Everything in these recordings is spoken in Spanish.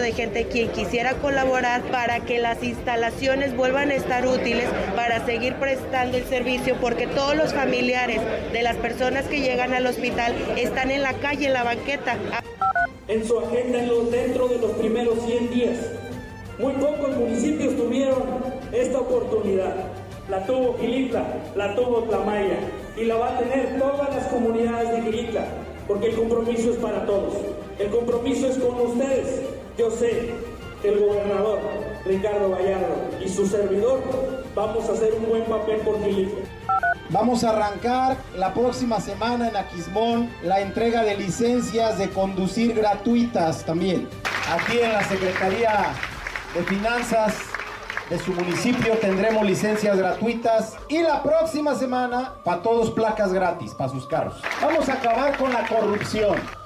De gente quien quisiera colaborar para que las instalaciones vuelvan a estar útiles para seguir prestando el servicio porque todos los familiares de las personas que llegan al hospital están en la calle, en la banqueta. En su agenda dentro de los primeros 100 días. Muy pocos municipios tuvieron esta oportunidad. La tuvo Gilitla, la tuvo Tlamaya y la va a tener todas las comunidades de Gilitla porque el compromiso es para todos. El compromiso es con ustedes. Yo sé que el gobernador Ricardo Gallardo y su servidor vamos a hacer un buen papel por Filipe. Vamos a arrancar la próxima semana en Aquismón la entrega de licencias de conducir gratuitas también. Aquí en la Secretaría de Finanzas de su municipio tendremos licencias gratuitas y la próxima semana para todos placas gratis para sus carros. Vamos a acabar con la corrupción.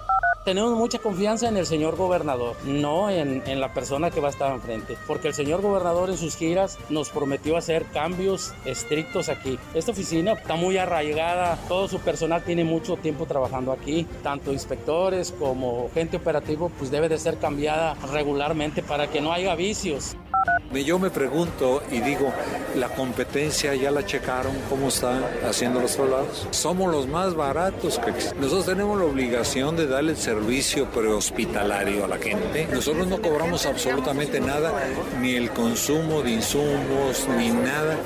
Tenemos mucha confianza en el señor gobernador, no en, en, la persona que va a estar enfrente, porque el señor gobernador en sus giras nos prometió hacer cambios estrictos aquí. Esta oficina está muy arraigada, todo su personal tiene mucho tiempo trabajando aquí, tanto inspectores como gente operativa, pues debe de ser cambiada regularmente para que no haya vicios. Yo me pregunto y digo, ¿la competencia ya la checaron? ¿Cómo están haciendo los traslados? Somos los más baratos que. Nosotros tenemos la obligación de darle el servicio prehospitalario a la gente. Nosotros no cobramos absolutamente nada, ni el consumo de insumos, ni nada.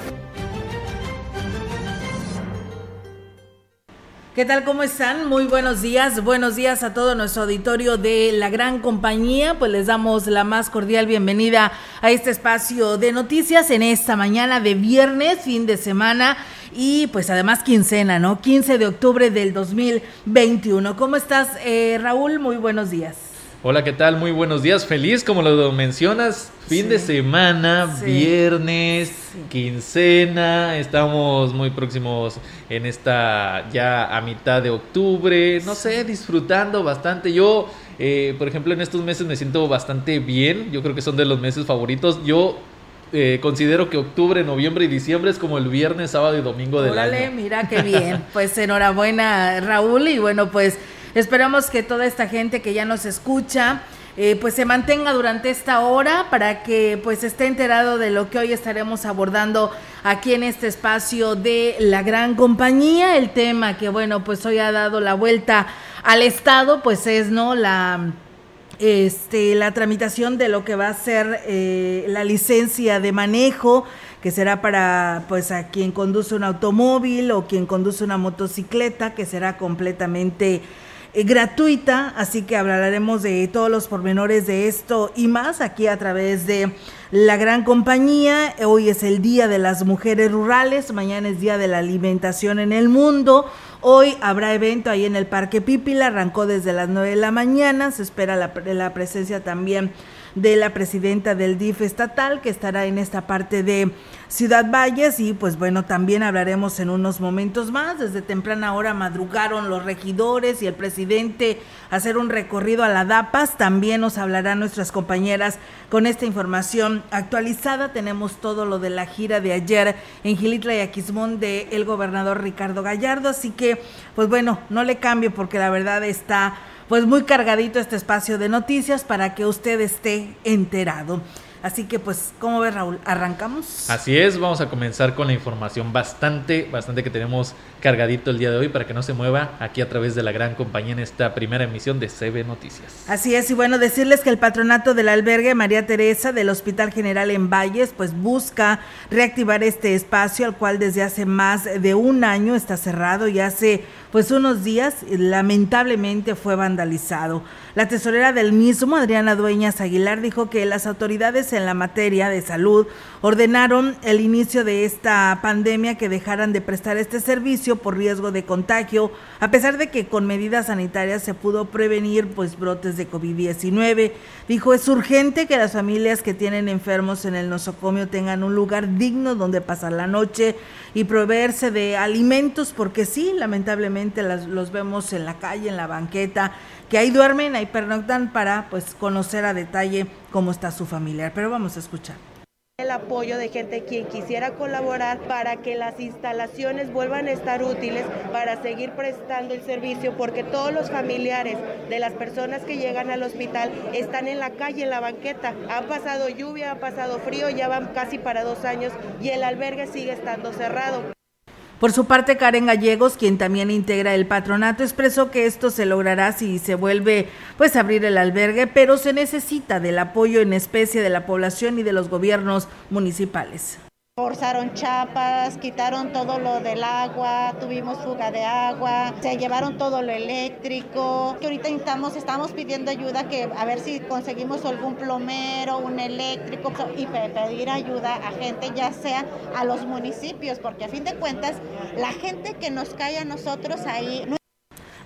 ¿Qué tal? ¿Cómo están? Muy buenos días. Buenos días a todo nuestro auditorio de la gran compañía. Pues les damos la más cordial bienvenida a este espacio de noticias en esta mañana de viernes, fin de semana y pues además quincena, ¿no? 15 de octubre del 2021. ¿Cómo estás, eh, Raúl? Muy buenos días. Hola, ¿qué tal? Muy buenos días. Feliz, como lo mencionas, fin sí. de semana, sí. viernes, sí. quincena. Estamos muy próximos en esta ya a mitad de octubre. No sé, disfrutando bastante. Yo, eh, por ejemplo, en estos meses me siento bastante bien. Yo creo que son de los meses favoritos. Yo eh, considero que octubre, noviembre y diciembre es como el viernes, sábado y domingo del Órale, año. mira qué bien. Pues enhorabuena, Raúl. Y bueno, pues esperamos que toda esta gente que ya nos escucha, eh, pues se mantenga durante esta hora para que pues esté enterado de lo que hoy estaremos abordando aquí en este espacio de la gran compañía. El tema que bueno, pues hoy ha dado la vuelta al Estado, pues es, ¿no? La este, la tramitación de lo que va a ser eh, la licencia de manejo, que será para pues a quien conduce un automóvil o quien conduce una motocicleta, que será completamente eh, gratuita, así que hablaremos de todos los pormenores de esto y más aquí a través de la gran compañía. Hoy es el Día de las Mujeres Rurales, mañana es Día de la Alimentación en el Mundo. Hoy habrá evento ahí en el Parque Pípila, arrancó desde las 9 de la mañana, se espera la, la presencia también de la presidenta del DIF estatal que estará en esta parte de Ciudad Valles y pues bueno, también hablaremos en unos momentos más. Desde temprana hora madrugaron los regidores y el presidente a hacer un recorrido a la DAPAS. También nos hablarán nuestras compañeras con esta información actualizada. Tenemos todo lo de la gira de ayer en Gilitla y Aquismón de el gobernador Ricardo Gallardo. Así que pues bueno, no le cambie porque la verdad está pues muy cargadito este espacio de noticias para que usted esté enterado. Así que pues, ¿cómo ves Raúl? ¿Arrancamos? Así es, vamos a comenzar con la información bastante, bastante que tenemos cargadito el día de hoy para que no se mueva aquí a través de la gran compañía en esta primera emisión de CB Noticias. Así es, y bueno, decirles que el patronato del albergue María Teresa del Hospital General en Valles pues busca reactivar este espacio al cual desde hace más de un año está cerrado y hace pues unos días lamentablemente fue vandalizado. La tesorera del mismo, Adriana Dueñas Aguilar, dijo que las autoridades en la materia de salud ordenaron el inicio de esta pandemia que dejaran de prestar este servicio por riesgo de contagio, a pesar de que con medidas sanitarias se pudo prevenir pues brotes de COVID-19. Dijo, es urgente que las familias que tienen enfermos en el nosocomio tengan un lugar digno donde pasar la noche y proveerse de alimentos, porque sí, lamentablemente los vemos en la calle, en la banqueta, que ahí duermen, ahí pernoctan para pues conocer a detalle cómo está su familiar. Pero vamos a escuchar el apoyo de gente quien quisiera colaborar para que las instalaciones vuelvan a estar útiles para seguir prestando el servicio porque todos los familiares de las personas que llegan al hospital están en la calle, en la banqueta. Ha pasado lluvia, ha pasado frío, ya van casi para dos años y el albergue sigue estando cerrado. Por su parte, Karen Gallegos, quien también integra el patronato, expresó que esto se logrará si se vuelve pues a abrir el albergue, pero se necesita del apoyo en especie de la población y de los gobiernos municipales. Forzaron chapas, quitaron todo lo del agua, tuvimos fuga de agua, se llevaron todo lo eléctrico. Que ahorita estamos, estamos pidiendo ayuda que a ver si conseguimos algún plomero, un eléctrico y pedir ayuda a gente, ya sea a los municipios, porque a fin de cuentas la gente que nos cae a nosotros ahí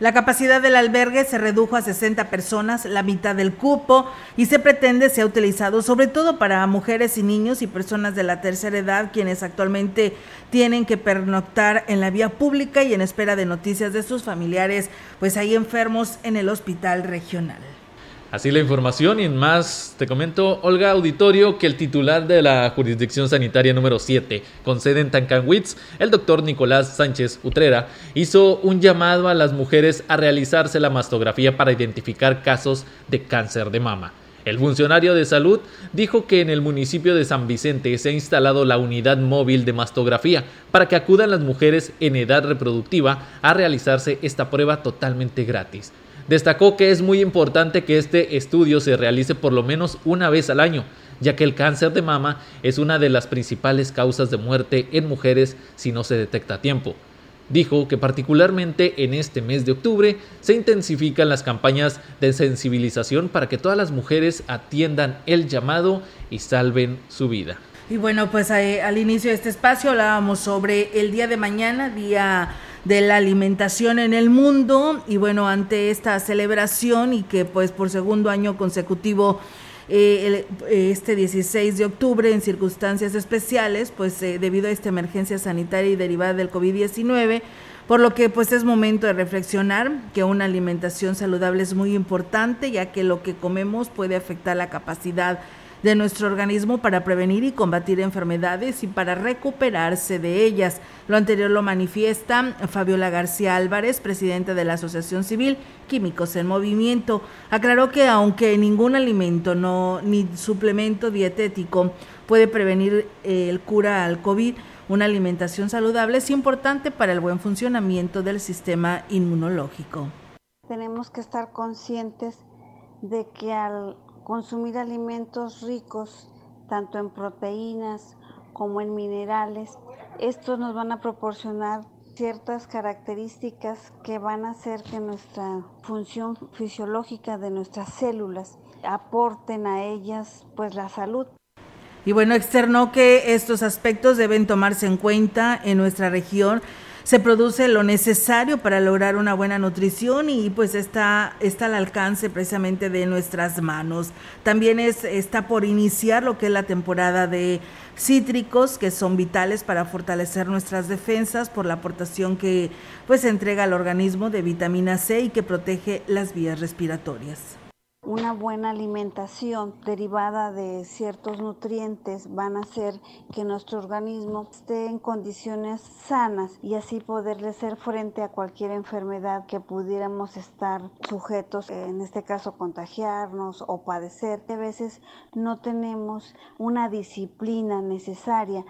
la capacidad del albergue se redujo a 60 personas, la mitad del cupo, y se pretende sea utilizado sobre todo para mujeres y niños y personas de la tercera edad, quienes actualmente tienen que pernoctar en la vía pública y en espera de noticias de sus familiares, pues hay enfermos en el hospital regional. Así la información y en más te comento, Olga Auditorio, que el titular de la jurisdicción sanitaria número 7, con sede en Tancanwitz, el doctor Nicolás Sánchez Utrera, hizo un llamado a las mujeres a realizarse la mastografía para identificar casos de cáncer de mama. El funcionario de salud dijo que en el municipio de San Vicente se ha instalado la unidad móvil de mastografía para que acudan las mujeres en edad reproductiva a realizarse esta prueba totalmente gratis. Destacó que es muy importante que este estudio se realice por lo menos una vez al año, ya que el cáncer de mama es una de las principales causas de muerte en mujeres si no se detecta a tiempo. Dijo que particularmente en este mes de octubre se intensifican las campañas de sensibilización para que todas las mujeres atiendan el llamado y salven su vida. Y bueno, pues eh, al inicio de este espacio hablábamos sobre el día de mañana, día de la alimentación en el mundo. Y bueno, ante esta celebración y que pues por segundo año consecutivo eh, eh, este 16 de octubre en circunstancias especiales, pues eh, debido a esta emergencia sanitaria y derivada del COVID-19, por lo que pues es momento de reflexionar que una alimentación saludable es muy importante, ya que lo que comemos puede afectar la capacidad de nuestro organismo para prevenir y combatir enfermedades y para recuperarse de ellas. Lo anterior lo manifiesta Fabiola García Álvarez, presidenta de la Asociación Civil Químicos en Movimiento. Aclaró que aunque ningún alimento no ni suplemento dietético puede prevenir el cura al COVID, una alimentación saludable es importante para el buen funcionamiento del sistema inmunológico. Tenemos que estar conscientes de que al consumir alimentos ricos tanto en proteínas como en minerales. Estos nos van a proporcionar ciertas características que van a hacer que nuestra función fisiológica de nuestras células aporten a ellas pues la salud. Y bueno, externó que estos aspectos deben tomarse en cuenta en nuestra región se produce lo necesario para lograr una buena nutrición y pues está, está al alcance precisamente de nuestras manos. También es, está por iniciar lo que es la temporada de cítricos que son vitales para fortalecer nuestras defensas por la aportación que pues entrega al organismo de vitamina C y que protege las vías respiratorias. Una buena alimentación derivada de ciertos nutrientes van a hacer que nuestro organismo esté en condiciones sanas y así poderle hacer frente a cualquier enfermedad que pudiéramos estar sujetos, en este caso contagiarnos o padecer. A veces no tenemos una disciplina necesaria.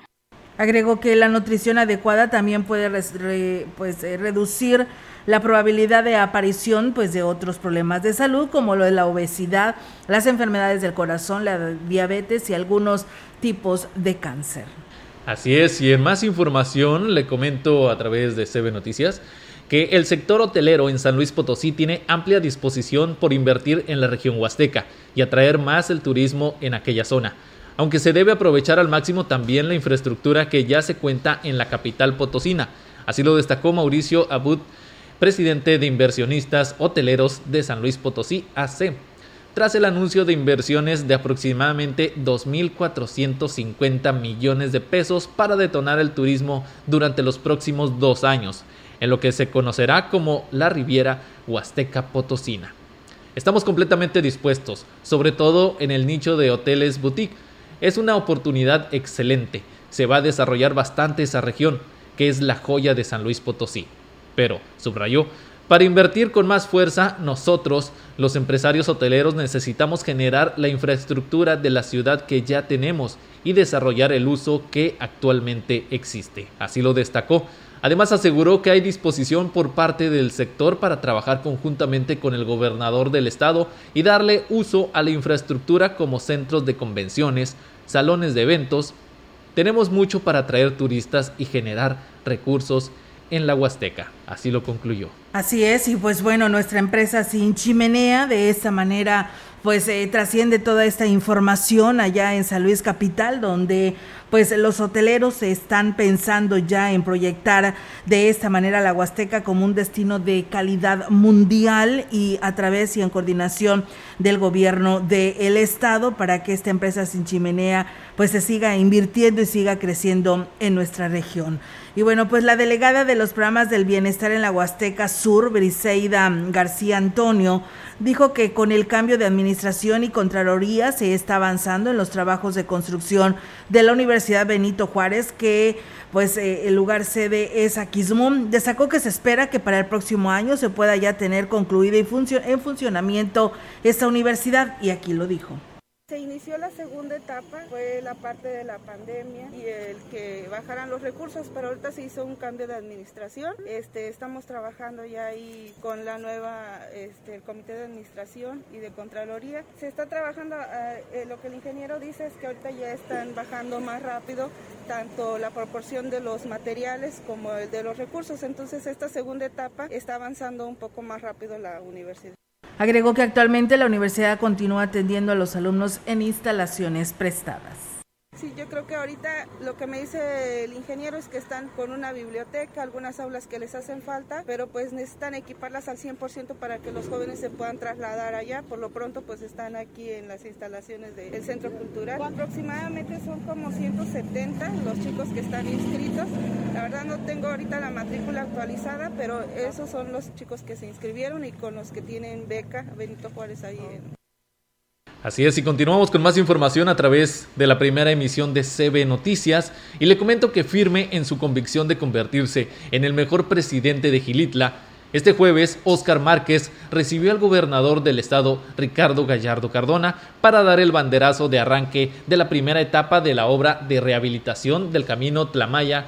Agregó que la nutrición adecuada también puede pues, eh, reducir la probabilidad de aparición pues, de otros problemas de salud como lo de la obesidad, las enfermedades del corazón, la diabetes y algunos tipos de cáncer. Así es, y en más información le comento a través de CB Noticias que el sector hotelero en San Luis Potosí tiene amplia disposición por invertir en la región huasteca y atraer más el turismo en aquella zona aunque se debe aprovechar al máximo también la infraestructura que ya se cuenta en la capital potosina. Así lo destacó Mauricio Abud, presidente de inversionistas hoteleros de San Luis Potosí AC, tras el anuncio de inversiones de aproximadamente 2.450 millones de pesos para detonar el turismo durante los próximos dos años, en lo que se conocerá como la Riviera Huasteca Potosina. Estamos completamente dispuestos, sobre todo en el nicho de hoteles boutique, es una oportunidad excelente. Se va a desarrollar bastante esa región, que es la joya de San Luis Potosí. Pero, subrayó, para invertir con más fuerza, nosotros, los empresarios hoteleros, necesitamos generar la infraestructura de la ciudad que ya tenemos y desarrollar el uso que actualmente existe. Así lo destacó. Además aseguró que hay disposición por parte del sector para trabajar conjuntamente con el gobernador del estado y darle uso a la infraestructura como centros de convenciones, salones de eventos. Tenemos mucho para atraer turistas y generar recursos en la Huasteca. Así lo concluyó. Así es, y pues bueno, nuestra empresa sin chimenea de esta manera pues eh, trasciende toda esta información allá en San Luis Capital, donde pues los hoteleros están pensando ya en proyectar de esta manera la Huasteca como un destino de calidad mundial y a través y en coordinación del gobierno del estado para que esta empresa sin chimenea pues se siga invirtiendo y siga creciendo en nuestra región. Y bueno, pues la delegada de los programas del bienestar en la Huasteca Sur, Briseida García Antonio, dijo que con el cambio de administración y contraloría se está avanzando en los trabajos de construcción de la Universidad Benito Juárez, que pues eh, el lugar sede es Aquismón. Destacó que se espera que para el próximo año se pueda ya tener concluida y en funcionamiento esta universidad, y aquí lo dijo. Se inició la segunda etapa, fue la parte de la pandemia y el que bajaran los recursos, pero ahorita se hizo un cambio de administración. Este, estamos trabajando ya ahí con la nueva, este, el comité de administración y de contraloría. Se está trabajando, eh, eh, lo que el ingeniero dice es que ahorita ya están bajando más rápido tanto la proporción de los materiales como el de los recursos. Entonces esta segunda etapa está avanzando un poco más rápido la universidad. Agregó que actualmente la universidad continúa atendiendo a los alumnos en instalaciones prestadas. Sí, yo creo que ahorita lo que me dice el ingeniero es que están con una biblioteca, algunas aulas que les hacen falta, pero pues necesitan equiparlas al 100% para que los jóvenes se puedan trasladar allá. Por lo pronto pues están aquí en las instalaciones del Centro Cultural. Aproximadamente son como 170 los chicos que están inscritos. La verdad no tengo ahorita la matrícula actualizada, pero esos son los chicos que se inscribieron y con los que tienen beca Benito Juárez ahí en... Así es, y continuamos con más información a través de la primera emisión de CB Noticias. Y le comento que firme en su convicción de convertirse en el mejor presidente de Gilitla, este jueves Óscar Márquez recibió al gobernador del estado Ricardo Gallardo Cardona para dar el banderazo de arranque de la primera etapa de la obra de rehabilitación del camino Tlamaya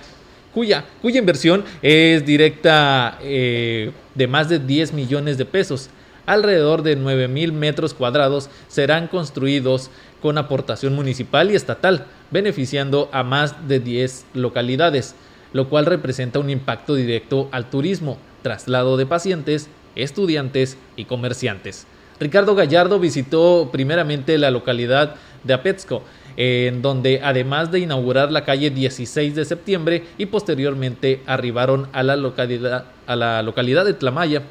cuya, cuya inversión es directa eh, de más de 10 millones de pesos alrededor de 9.000 metros cuadrados serán construidos con aportación municipal y estatal, beneficiando a más de 10 localidades, lo cual representa un impacto directo al turismo, traslado de pacientes, estudiantes y comerciantes. Ricardo Gallardo visitó primeramente la localidad de Apetzco, en donde además de inaugurar la calle 16 de septiembre y posteriormente arribaron a la localidad, a la localidad de Tlamaya,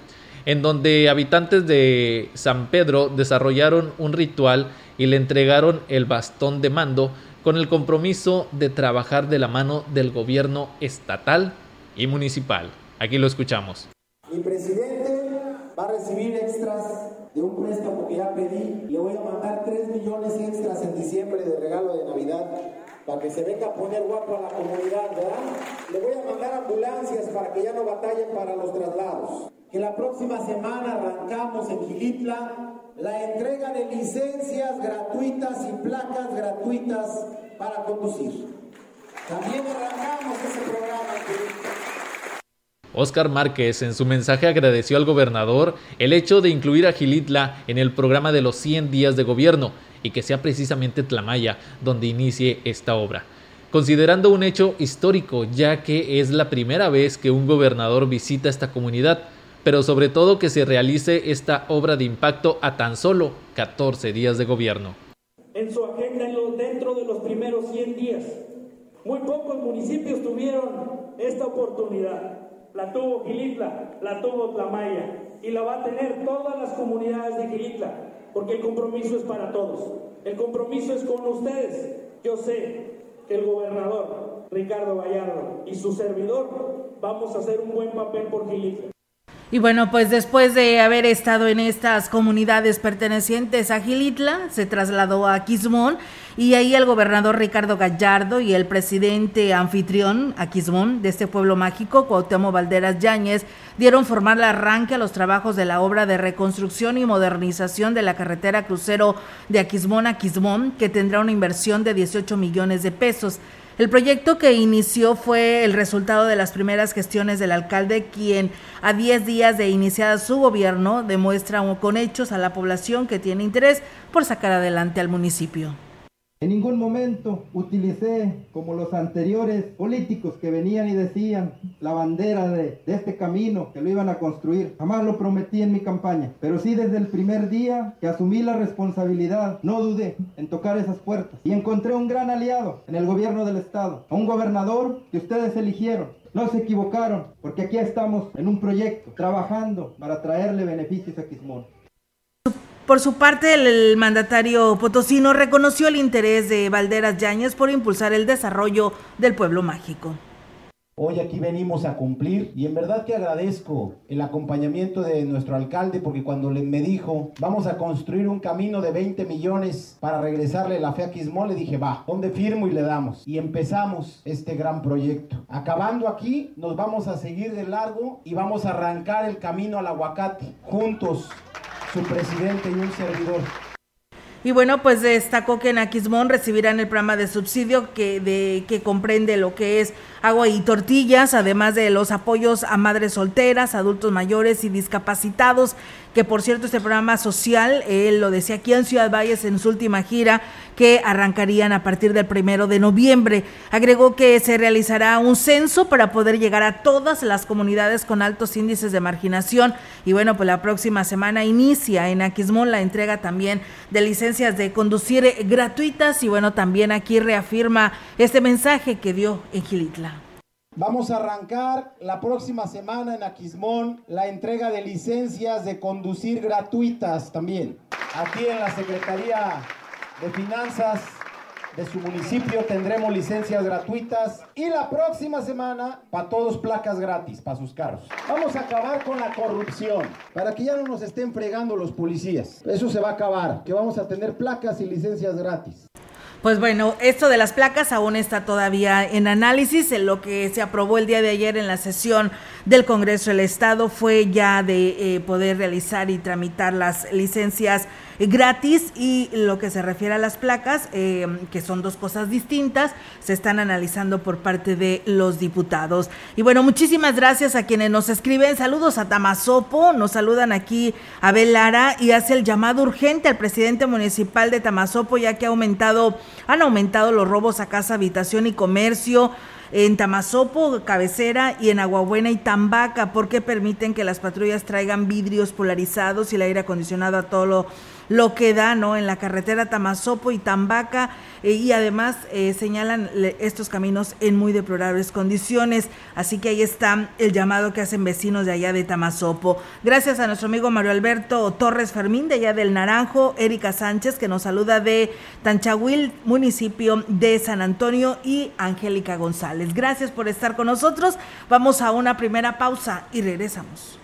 en donde habitantes de San Pedro desarrollaron un ritual y le entregaron el bastón de mando con el compromiso de trabajar de la mano del gobierno estatal y municipal. Aquí lo escuchamos. Mi presidente va a recibir extras de un préstamo que ya pedí. Le voy a mandar 3 millones extras en diciembre de regalo de Navidad para que se venga a poner guapo a la comunidad, ¿verdad? Le voy a mandar ambulancias para que ya no batallen para los traslados. Que la próxima semana arrancamos en Gilitla la entrega de licencias gratuitas y placas gratuitas para conducir. También arrancamos ese programa. Oscar Márquez en su mensaje agradeció al gobernador el hecho de incluir a Gilitla en el programa de los 100 días de gobierno y que sea precisamente Tlamaya donde inicie esta obra. Considerando un hecho histórico, ya que es la primera vez que un gobernador visita esta comunidad, pero sobre todo que se realice esta obra de impacto a tan solo 14 días de gobierno. En su agenda dentro de los primeros 100 días, muy pocos municipios tuvieron esta oportunidad la tuvo Gilitla, la tuvo Tlamaya y la va a tener todas las comunidades de Gilitla, porque el compromiso es para todos. El compromiso es con ustedes. Yo sé que el gobernador Ricardo Gallardo y su servidor vamos a hacer un buen papel por Gilitla. Y bueno, pues después de haber estado en estas comunidades pertenecientes a Gilitla, se trasladó a Quismón y ahí el gobernador Ricardo Gallardo y el presidente anfitrión a Quismón de este pueblo mágico, Cuauhtémoc Valderas Yáñez, dieron formal arranque a los trabajos de la obra de reconstrucción y modernización de la carretera crucero de Aquismón a Quismón, que tendrá una inversión de 18 millones de pesos. El proyecto que inició fue el resultado de las primeras gestiones del alcalde, quien a 10 días de iniciada su gobierno demuestra con hechos a la población que tiene interés por sacar adelante al municipio. En ningún momento utilicé, como los anteriores políticos que venían y decían, la bandera de, este camino, que lo iban a construir. Jamás lo prometí en mi campaña, pero sí desde el primer día que asumí la responsabilidad, no dudé en tocar esas puertas. Y encontré un gran aliado en el gobierno del estado, a un gobernador que ustedes eligieron, no se equivocaron, porque aquí estamos en un proyecto, trabajando para traerle beneficios a Quismón. Por su parte, el, mandatario potosino reconoció el interés de Valderas Yáñez por impulsar el desarrollo del pueblo mágico. Hoy aquí venimos a cumplir y en verdad que agradezco el acompañamiento de nuestro alcalde porque cuando me dijo vamos a construir un camino de 20 millones para regresarle la fe a Quismón, le dije va, ¿dónde firmo y le damos? Y empezamos este gran proyecto. Acabando aquí, nos vamos a seguir de largo y vamos a arrancar el camino al aguacate juntos su presidente y un servidor. Y bueno, pues destacó que en Aquismón recibirán el programa de subsidio que, de, que comprende lo que es agua y tortillas, además de los apoyos a madres solteras, adultos mayores y discapacitados que por cierto este programa social, él lo decía aquí en Ciudad Valles en su última gira, que arrancarían a partir del primero de noviembre. Agregó que se realizará un censo para poder llegar a todas las comunidades con altos índices de marginación y bueno, pues la próxima semana inicia en Aquismón la entrega también de licencias de conducir gratuitas y bueno, también aquí reafirma este mensaje que dio en Gilitla. Vamos a arrancar la próxima semana en Aquismón la entrega de licencias de conducir gratuitas también. Aquí en la Secretaría de Finanzas de su municipio tendremos licencias gratuitas y la próxima semana para todos placas gratis para sus carros. Vamos a acabar con la corrupción para que ya no nos estén fregando los policías. Eso se va a acabar, que vamos a tener placas y licencias gratis. Pues bueno, esto de las placas aún está todavía en análisis. Lo que se aprobó el día de ayer en la sesión del Congreso del Estado fue ya de eh, poder realizar y tramitar las licencias gratis y lo que se refiere a las placas, eh, que son dos cosas distintas, se están analizando por parte de los diputados. Y bueno, muchísimas gracias a quienes nos escriben. Saludos a Tamazopo, nos saludan aquí a Lara y hace el llamado urgente al presidente municipal de Tamazopo, ya que ha aumentado, han aumentado los robos a casa, habitación y comercio en Tamazopo, Cabecera y en Aguabuena y Tambaca, porque permiten que las patrullas traigan vidrios polarizados y el aire acondicionado a todo lo lo que da ¿no? en la carretera Tamazopo y Tambaca eh, y además eh, señalan estos caminos en muy deplorables condiciones. Así que ahí está el llamado que hacen vecinos de allá de Tamazopo. Gracias a nuestro amigo Mario Alberto Torres Fermín de allá del Naranjo, Erika Sánchez que nos saluda de Tanchahuil, municipio de San Antonio y Angélica González. Gracias por estar con nosotros. Vamos a una primera pausa y regresamos.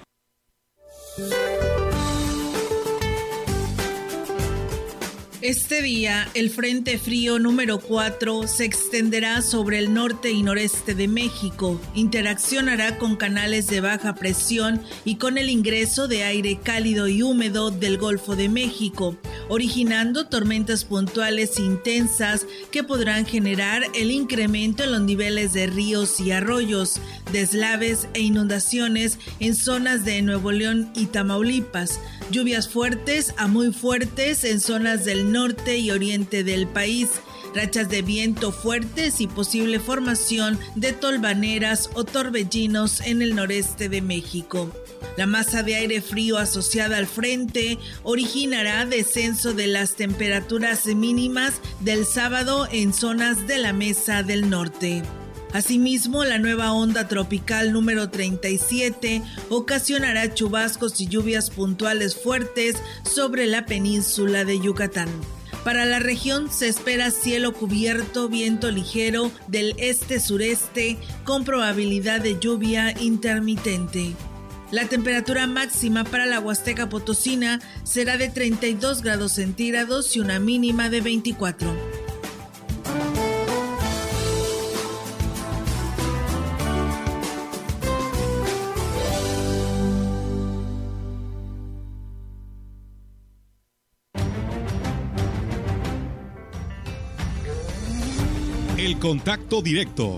Este día, el Frente Frío número 4 se extenderá sobre el norte y noreste de México, interaccionará con canales de baja presión y con el ingreso de aire cálido y húmedo del Golfo de México, originando tormentas puntuales intensas que podrán generar el incremento en los niveles de ríos y arroyos, deslaves e inundaciones en zonas de Nuevo León y Tamaulipas, lluvias fuertes a muy fuertes en zonas del norte y oriente del país, rachas de viento fuertes y posible formación de tolvaneras o torbellinos en el noreste de México. La masa de aire frío asociada al frente originará descenso de las temperaturas mínimas del sábado en zonas de la mesa del norte. Asimismo, la nueva onda tropical número 37 ocasionará chubascos y lluvias puntuales fuertes sobre la península de Yucatán. Para la región se espera cielo cubierto, viento ligero del este-sureste con probabilidad de lluvia intermitente. La temperatura máxima para la Huasteca Potosina será de 32 grados centígrados y una mínima de 24. El contacto directo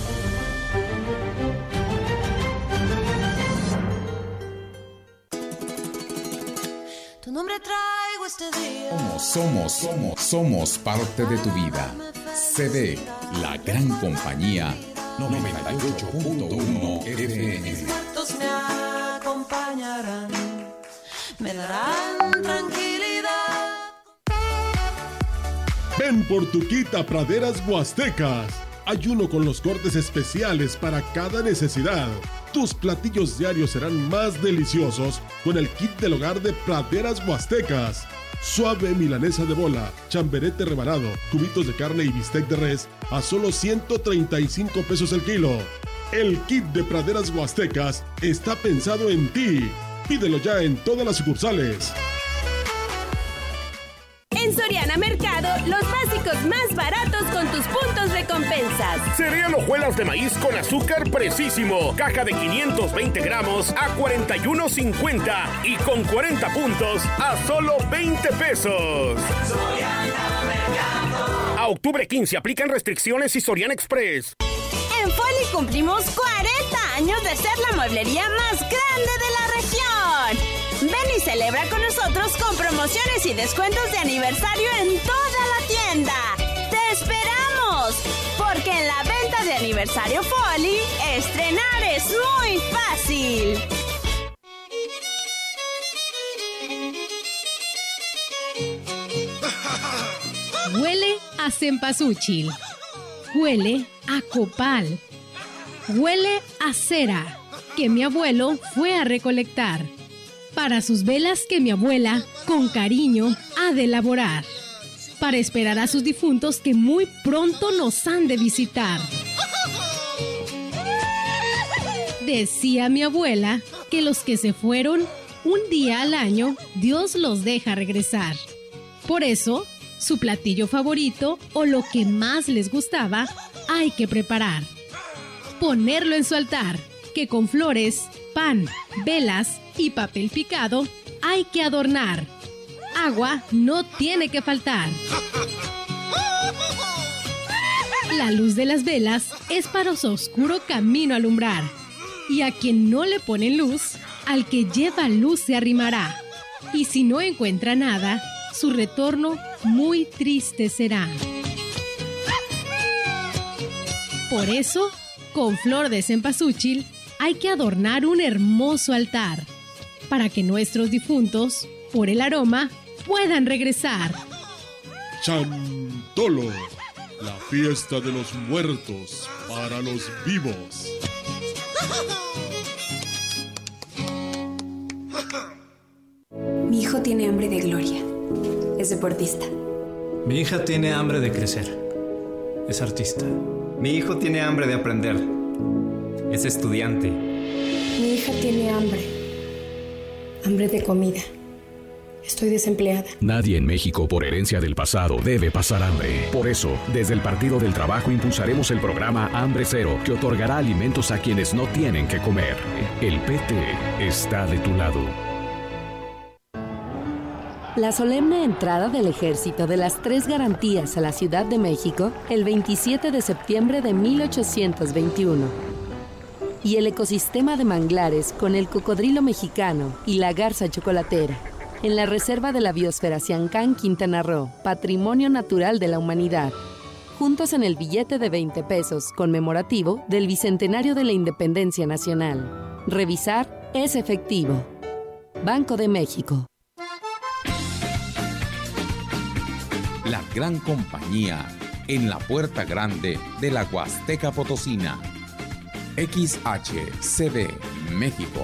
Tu nombre traigo este día. Somos, somos, somos parte de tu vida. CD, la gran compañía 98.1 FM. Muertos me acompañarán, me darán tranquilidad. Ven por tu kit a Praderas Huastecas. Hay uno con los cortes especiales para cada necesidad. Tus platillos diarios serán más deliciosos con el kit del hogar de Praderas Huastecas. Suave milanesa de bola, chamberete rebanado, cubitos de carne y bistec de res a solo 135 pesos el kilo. El kit de Praderas Huastecas está pensado en ti. Pídelo ya en todas las sucursales. En Soriana Mercado, los básicos más baratos tus puntos recompensas. Cereal hojuelas de maíz con azúcar precisísimo. Caja de 520 gramos a 41.50 y con 40 puntos a solo 20 pesos. A octubre 15 aplican restricciones y Soriana Express. En Foli cumplimos 40 años de ser la mueblería más grande de la región. Ven y celebra con nosotros con promociones y descuentos de aniversario en toda la tienda. ¡Te esperamos! Porque en la venta de aniversario Foli, estrenar es muy fácil. Huele a cempasúchil. Huele a copal. Huele a cera que mi abuelo fue a recolectar para sus velas que mi abuela, con cariño, ha de elaborar, para esperar a sus difuntos que muy pronto nos han de visitar. Decía mi abuela que los que se fueron un día al año, Dios los deja regresar. Por eso, su platillo favorito o lo que más les gustaba, hay que preparar. Ponerlo en su altar, que con flores, pan, velas y papel picado hay que adornar. Agua no tiene que faltar. La luz de las velas es para su oscuro camino alumbrar. Y a quien no le pone luz, al que lleva luz se arrimará. Y si no encuentra nada, su retorno muy triste será. Por eso, con flor de cempasúchil, hay que adornar un hermoso altar para que nuestros difuntos, por el aroma, puedan regresar. Chantolo, la fiesta de los muertos para los vivos. Mi hijo tiene hambre de gloria. Es deportista. Mi hija tiene hambre de crecer. Es artista. Mi hijo tiene hambre de aprender. Es estudiante. Mi hija tiene hambre. Hambre de comida. Estoy desempleada. Nadie en México por herencia del pasado debe pasar hambre. Por eso, desde el Partido del Trabajo impulsaremos el programa Hambre Cero, que otorgará alimentos a quienes no tienen que comer. El PT está de tu lado. La solemne entrada del Ejército de las Tres Garantías a la Ciudad de México el 27 de septiembre de 1821. Y el ecosistema de manglares con el cocodrilo mexicano y la garza chocolatera en la Reserva de la Biosfera Siancán, Quintana Roo, Patrimonio Natural de la Humanidad. Juntos en el billete de 20 pesos conmemorativo del Bicentenario de la Independencia Nacional. Revisar es efectivo. Banco de México. La gran compañía en la puerta grande de la Huasteca Potosina. XHCD México.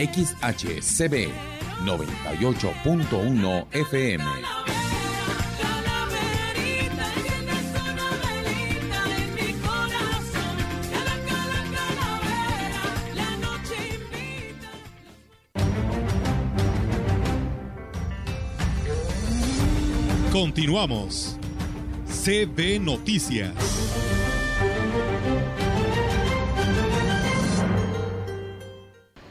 XHCB 98.1 FM. Continuamos. CB Noticias.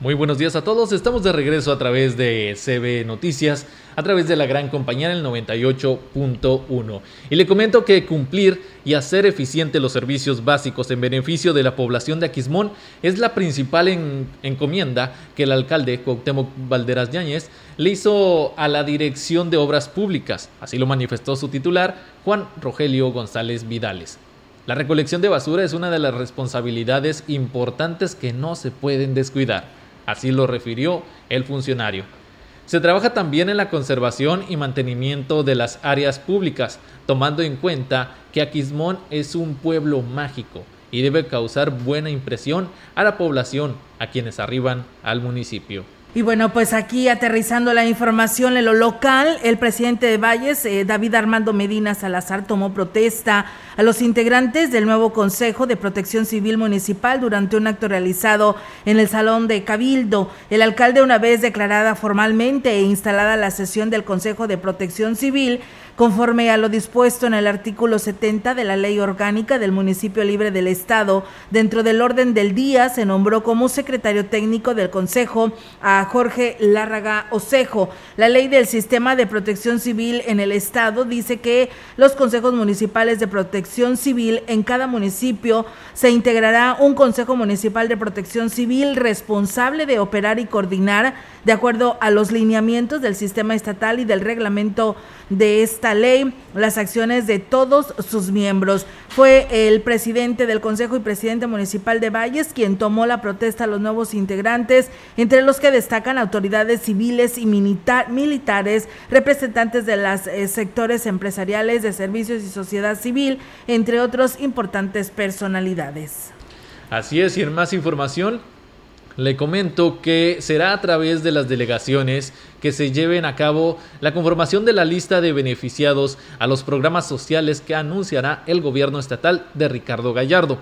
Muy buenos días a todos, estamos de regreso a través de CB Noticias, a través de la gran compañía el 98.1. Y le comento que cumplir y hacer eficiente los servicios básicos en beneficio de la población de Aquismón es la principal en- encomienda que el alcalde Cuauhtémoc Valderas Yáñez le hizo a la Dirección de Obras Públicas, así lo manifestó su titular, Juan Rogelio González Vidales. La recolección de basura es una de las responsabilidades importantes que no se pueden descuidar. Así lo refirió el funcionario. Se trabaja también en la conservación y mantenimiento de las áreas públicas, tomando en cuenta que Aquismón es un pueblo mágico y debe causar buena impresión a la población, a quienes arriban al municipio. Y bueno, pues aquí aterrizando la información en lo local, el presidente de Valles, eh, David Armando Medina Salazar, tomó protesta a los integrantes del nuevo Consejo de Protección Civil Municipal durante un acto realizado en el Salón de Cabildo. El alcalde, una vez declarada formalmente e instalada la sesión del Consejo de Protección Civil, conforme a lo dispuesto en el artículo 70 de la Ley Orgánica del Municipio Libre del Estado, dentro del orden del día se nombró como secretario técnico del Consejo a Jorge Lárraga Osejo. La ley del Sistema de Protección Civil en el Estado dice que los consejos municipales de protección civil en cada municipio se integrará un Consejo Municipal de Protección Civil responsable de operar y coordinar de acuerdo a los lineamientos del sistema estatal y del reglamento de esta ley las acciones de todos sus miembros. Fue el presidente del Consejo y presidente municipal de Valles quien tomó la protesta a los nuevos integrantes, entre los que destacan autoridades civiles y milita- militares, representantes de los sectores empresariales, de servicios y sociedad civil, entre otros importantes personalidades. Así es, y en más información, le comento que será a través de las delegaciones que se lleven a cabo la conformación de la lista de beneficiados a los programas sociales que anunciará el gobierno estatal de Ricardo Gallardo.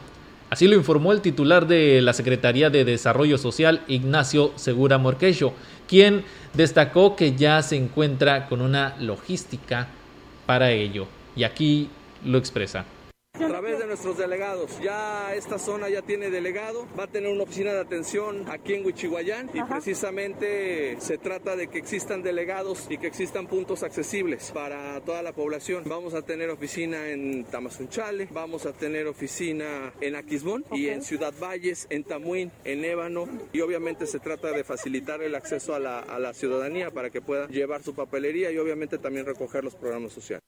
Así lo informó el titular de la Secretaría de Desarrollo Social, Ignacio Segura Morquecho, quien destacó que ya se encuentra con una logística para ello. Y aquí lo expresa. A través de nuestros delegados. Ya esta zona ya tiene delegado, va a tener una oficina de atención aquí en Huichihuayán y precisamente se trata de que existan delegados y que existan puntos accesibles para toda la población. Vamos a tener oficina en Tamazunchale, vamos a tener oficina en Aquismón y en Ciudad Valles, en Tamuín, en Ébano y obviamente se trata de facilitar el acceso a la, a la ciudadanía para que pueda llevar su papelería y obviamente también recoger los programas sociales.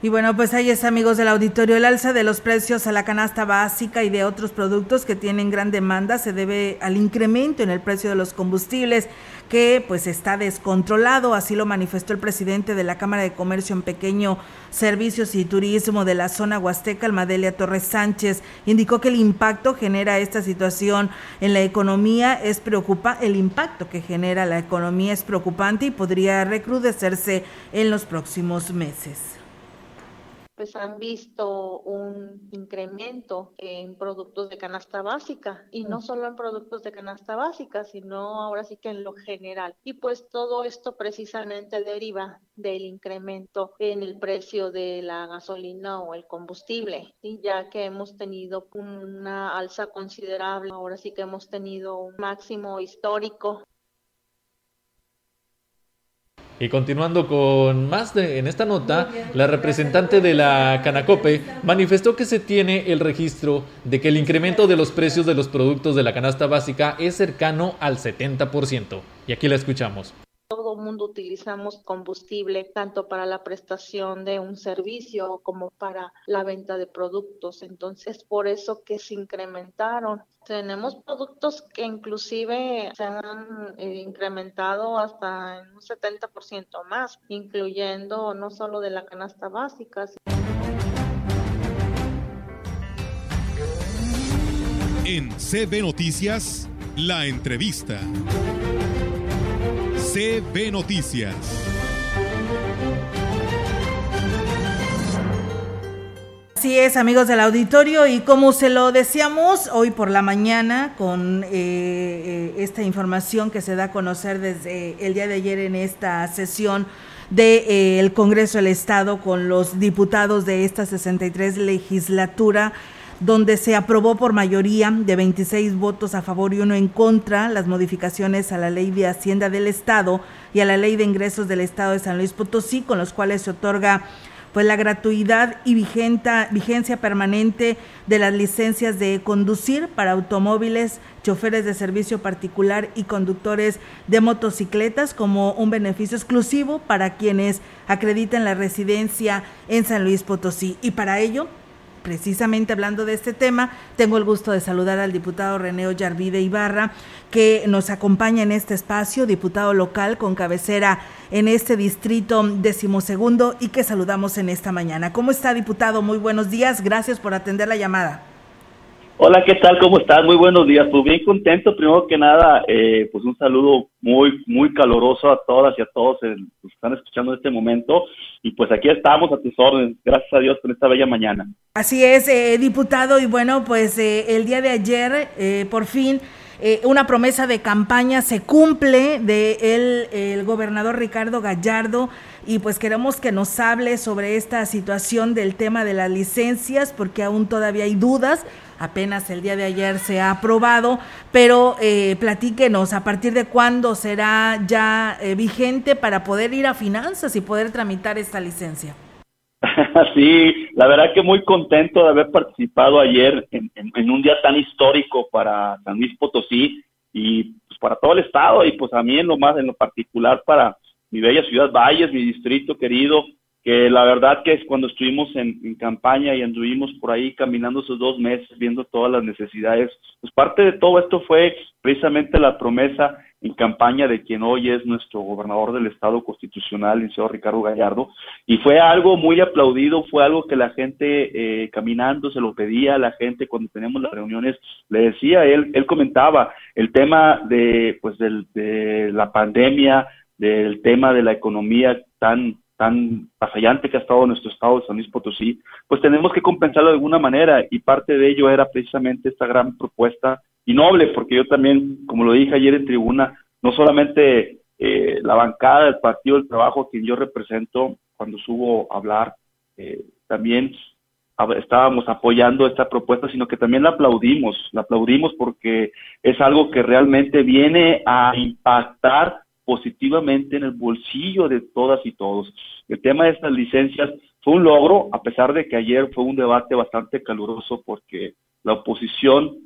Y bueno, pues ahí es amigos del auditorio, el alza de los precios a la canasta básica y de otros productos que tienen gran demanda se debe al incremento en el precio de los combustibles que pues está descontrolado, así lo manifestó el presidente de la Cámara de Comercio en Pequeño Servicios y Turismo de la zona Huasteca, Almadelia Torres Sánchez, indicó que el impacto genera esta situación en la economía es preocupa el impacto que genera la economía es preocupante y podría recrudecerse en los próximos meses pues han visto un incremento en productos de canasta básica y no solo en productos de canasta básica, sino ahora sí que en lo general. Y pues todo esto precisamente deriva del incremento en el precio de la gasolina o el combustible, y ya que hemos tenido una alza considerable, ahora sí que hemos tenido un máximo histórico y continuando con más de, en esta nota, la representante de la Canacope manifestó que se tiene el registro de que el incremento de los precios de los productos de la canasta básica es cercano al 70%. Y aquí la escuchamos utilizamos combustible tanto para la prestación de un servicio como para la venta de productos. Entonces, por eso que se incrementaron. Tenemos productos que inclusive se han eh, incrementado hasta en un 70% más, incluyendo no solo de la canasta básica. En CB Noticias, la entrevista. CB Noticias. Así es, amigos del auditorio, y como se lo decíamos hoy por la mañana con eh, eh, esta información que se da a conocer desde el día de ayer en esta sesión del de, eh, Congreso del Estado con los diputados de esta 63 legislatura, donde se aprobó por mayoría de 26 votos a favor y uno en contra las modificaciones a la Ley de Hacienda del Estado y a la Ley de Ingresos del Estado de San Luis Potosí, con los cuales se otorga pues la gratuidad y vigenta, vigencia permanente de las licencias de conducir para automóviles, choferes de servicio particular y conductores de motocicletas como un beneficio exclusivo para quienes acrediten la residencia en San Luis Potosí. Y para ello precisamente hablando de este tema, tengo el gusto de saludar al diputado René Ollarvide Ibarra, que nos acompaña en este espacio, diputado local con cabecera en este distrito decimosegundo y que saludamos en esta mañana. ¿Cómo está, diputado? Muy buenos días. Gracias por atender la llamada. Hola, ¿qué tal? ¿Cómo estás? Muy buenos días. Pues bien contento. Primero que nada, eh, pues un saludo muy, muy caloroso a todas y a todos que están escuchando en este momento. Y pues aquí estamos a tus órdenes. Gracias a Dios por esta bella mañana. Así es, eh, diputado. Y bueno, pues eh, el día de ayer, por fin, una promesa de campaña se cumple de el, el gobernador Ricardo Gallardo y pues queremos que nos hable sobre esta situación del tema de las licencias porque aún todavía hay dudas apenas el día de ayer se ha aprobado, pero eh, platíquenos a partir de cuándo será ya eh, vigente para poder ir a finanzas y poder tramitar esta licencia. Sí, la verdad que muy contento de haber participado ayer en, un día tan histórico para San Luis Potosí y pues para todo el estado y pues a mí en lo más en lo particular para mi bella ciudad Valles, mi distrito querido, que la verdad que es cuando estuvimos en, campaña y anduvimos por ahí caminando esos dos meses viendo todas las necesidades, pues parte de todo esto fue precisamente la promesa en campaña de quien hoy es nuestro gobernador del Estado constitucional, el señor Ricardo Gallardo, y fue algo muy aplaudido, fue algo que la gente eh, caminando se lo pedía la gente cuando teníamos las reuniones, le decía, él, él comentaba el tema de, pues, de la pandemia, del tema de la economía tan tan afallante que ha estado nuestro estado de San Luis Potosí, pues tenemos que compensarlo de alguna manera y parte de ello era precisamente esta gran propuesta y noble, porque yo también, como lo dije ayer en tribuna, no solamente eh, la bancada del Partido del Trabajo, a quien yo represento cuando subo a hablar, eh, también estábamos apoyando esta propuesta, sino que también la aplaudimos, la aplaudimos porque es algo que realmente viene a impactar positivamente en el bolsillo de todas y todos. El tema de estas licencias fue un logro, a pesar de que ayer fue un debate bastante caluroso porque la oposición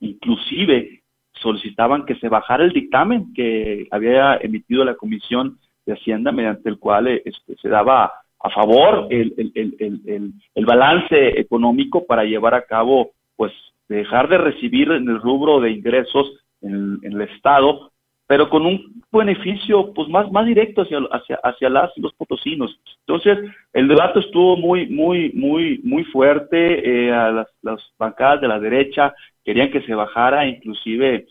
inclusive solicitaban que se bajara el dictamen que había emitido la Comisión de Hacienda mediante el cual este, se daba a favor el, el, el, balance económico para llevar a cabo, pues, dejar de recibir en el rubro de ingresos en, el Estado, pero con un beneficio pues más, más directo hacia, hacia, hacia las los potosinos. Entonces, el debate estuvo muy, muy, muy, muy fuerte, eh, a las, las bancadas de la derecha querían que se bajara, inclusive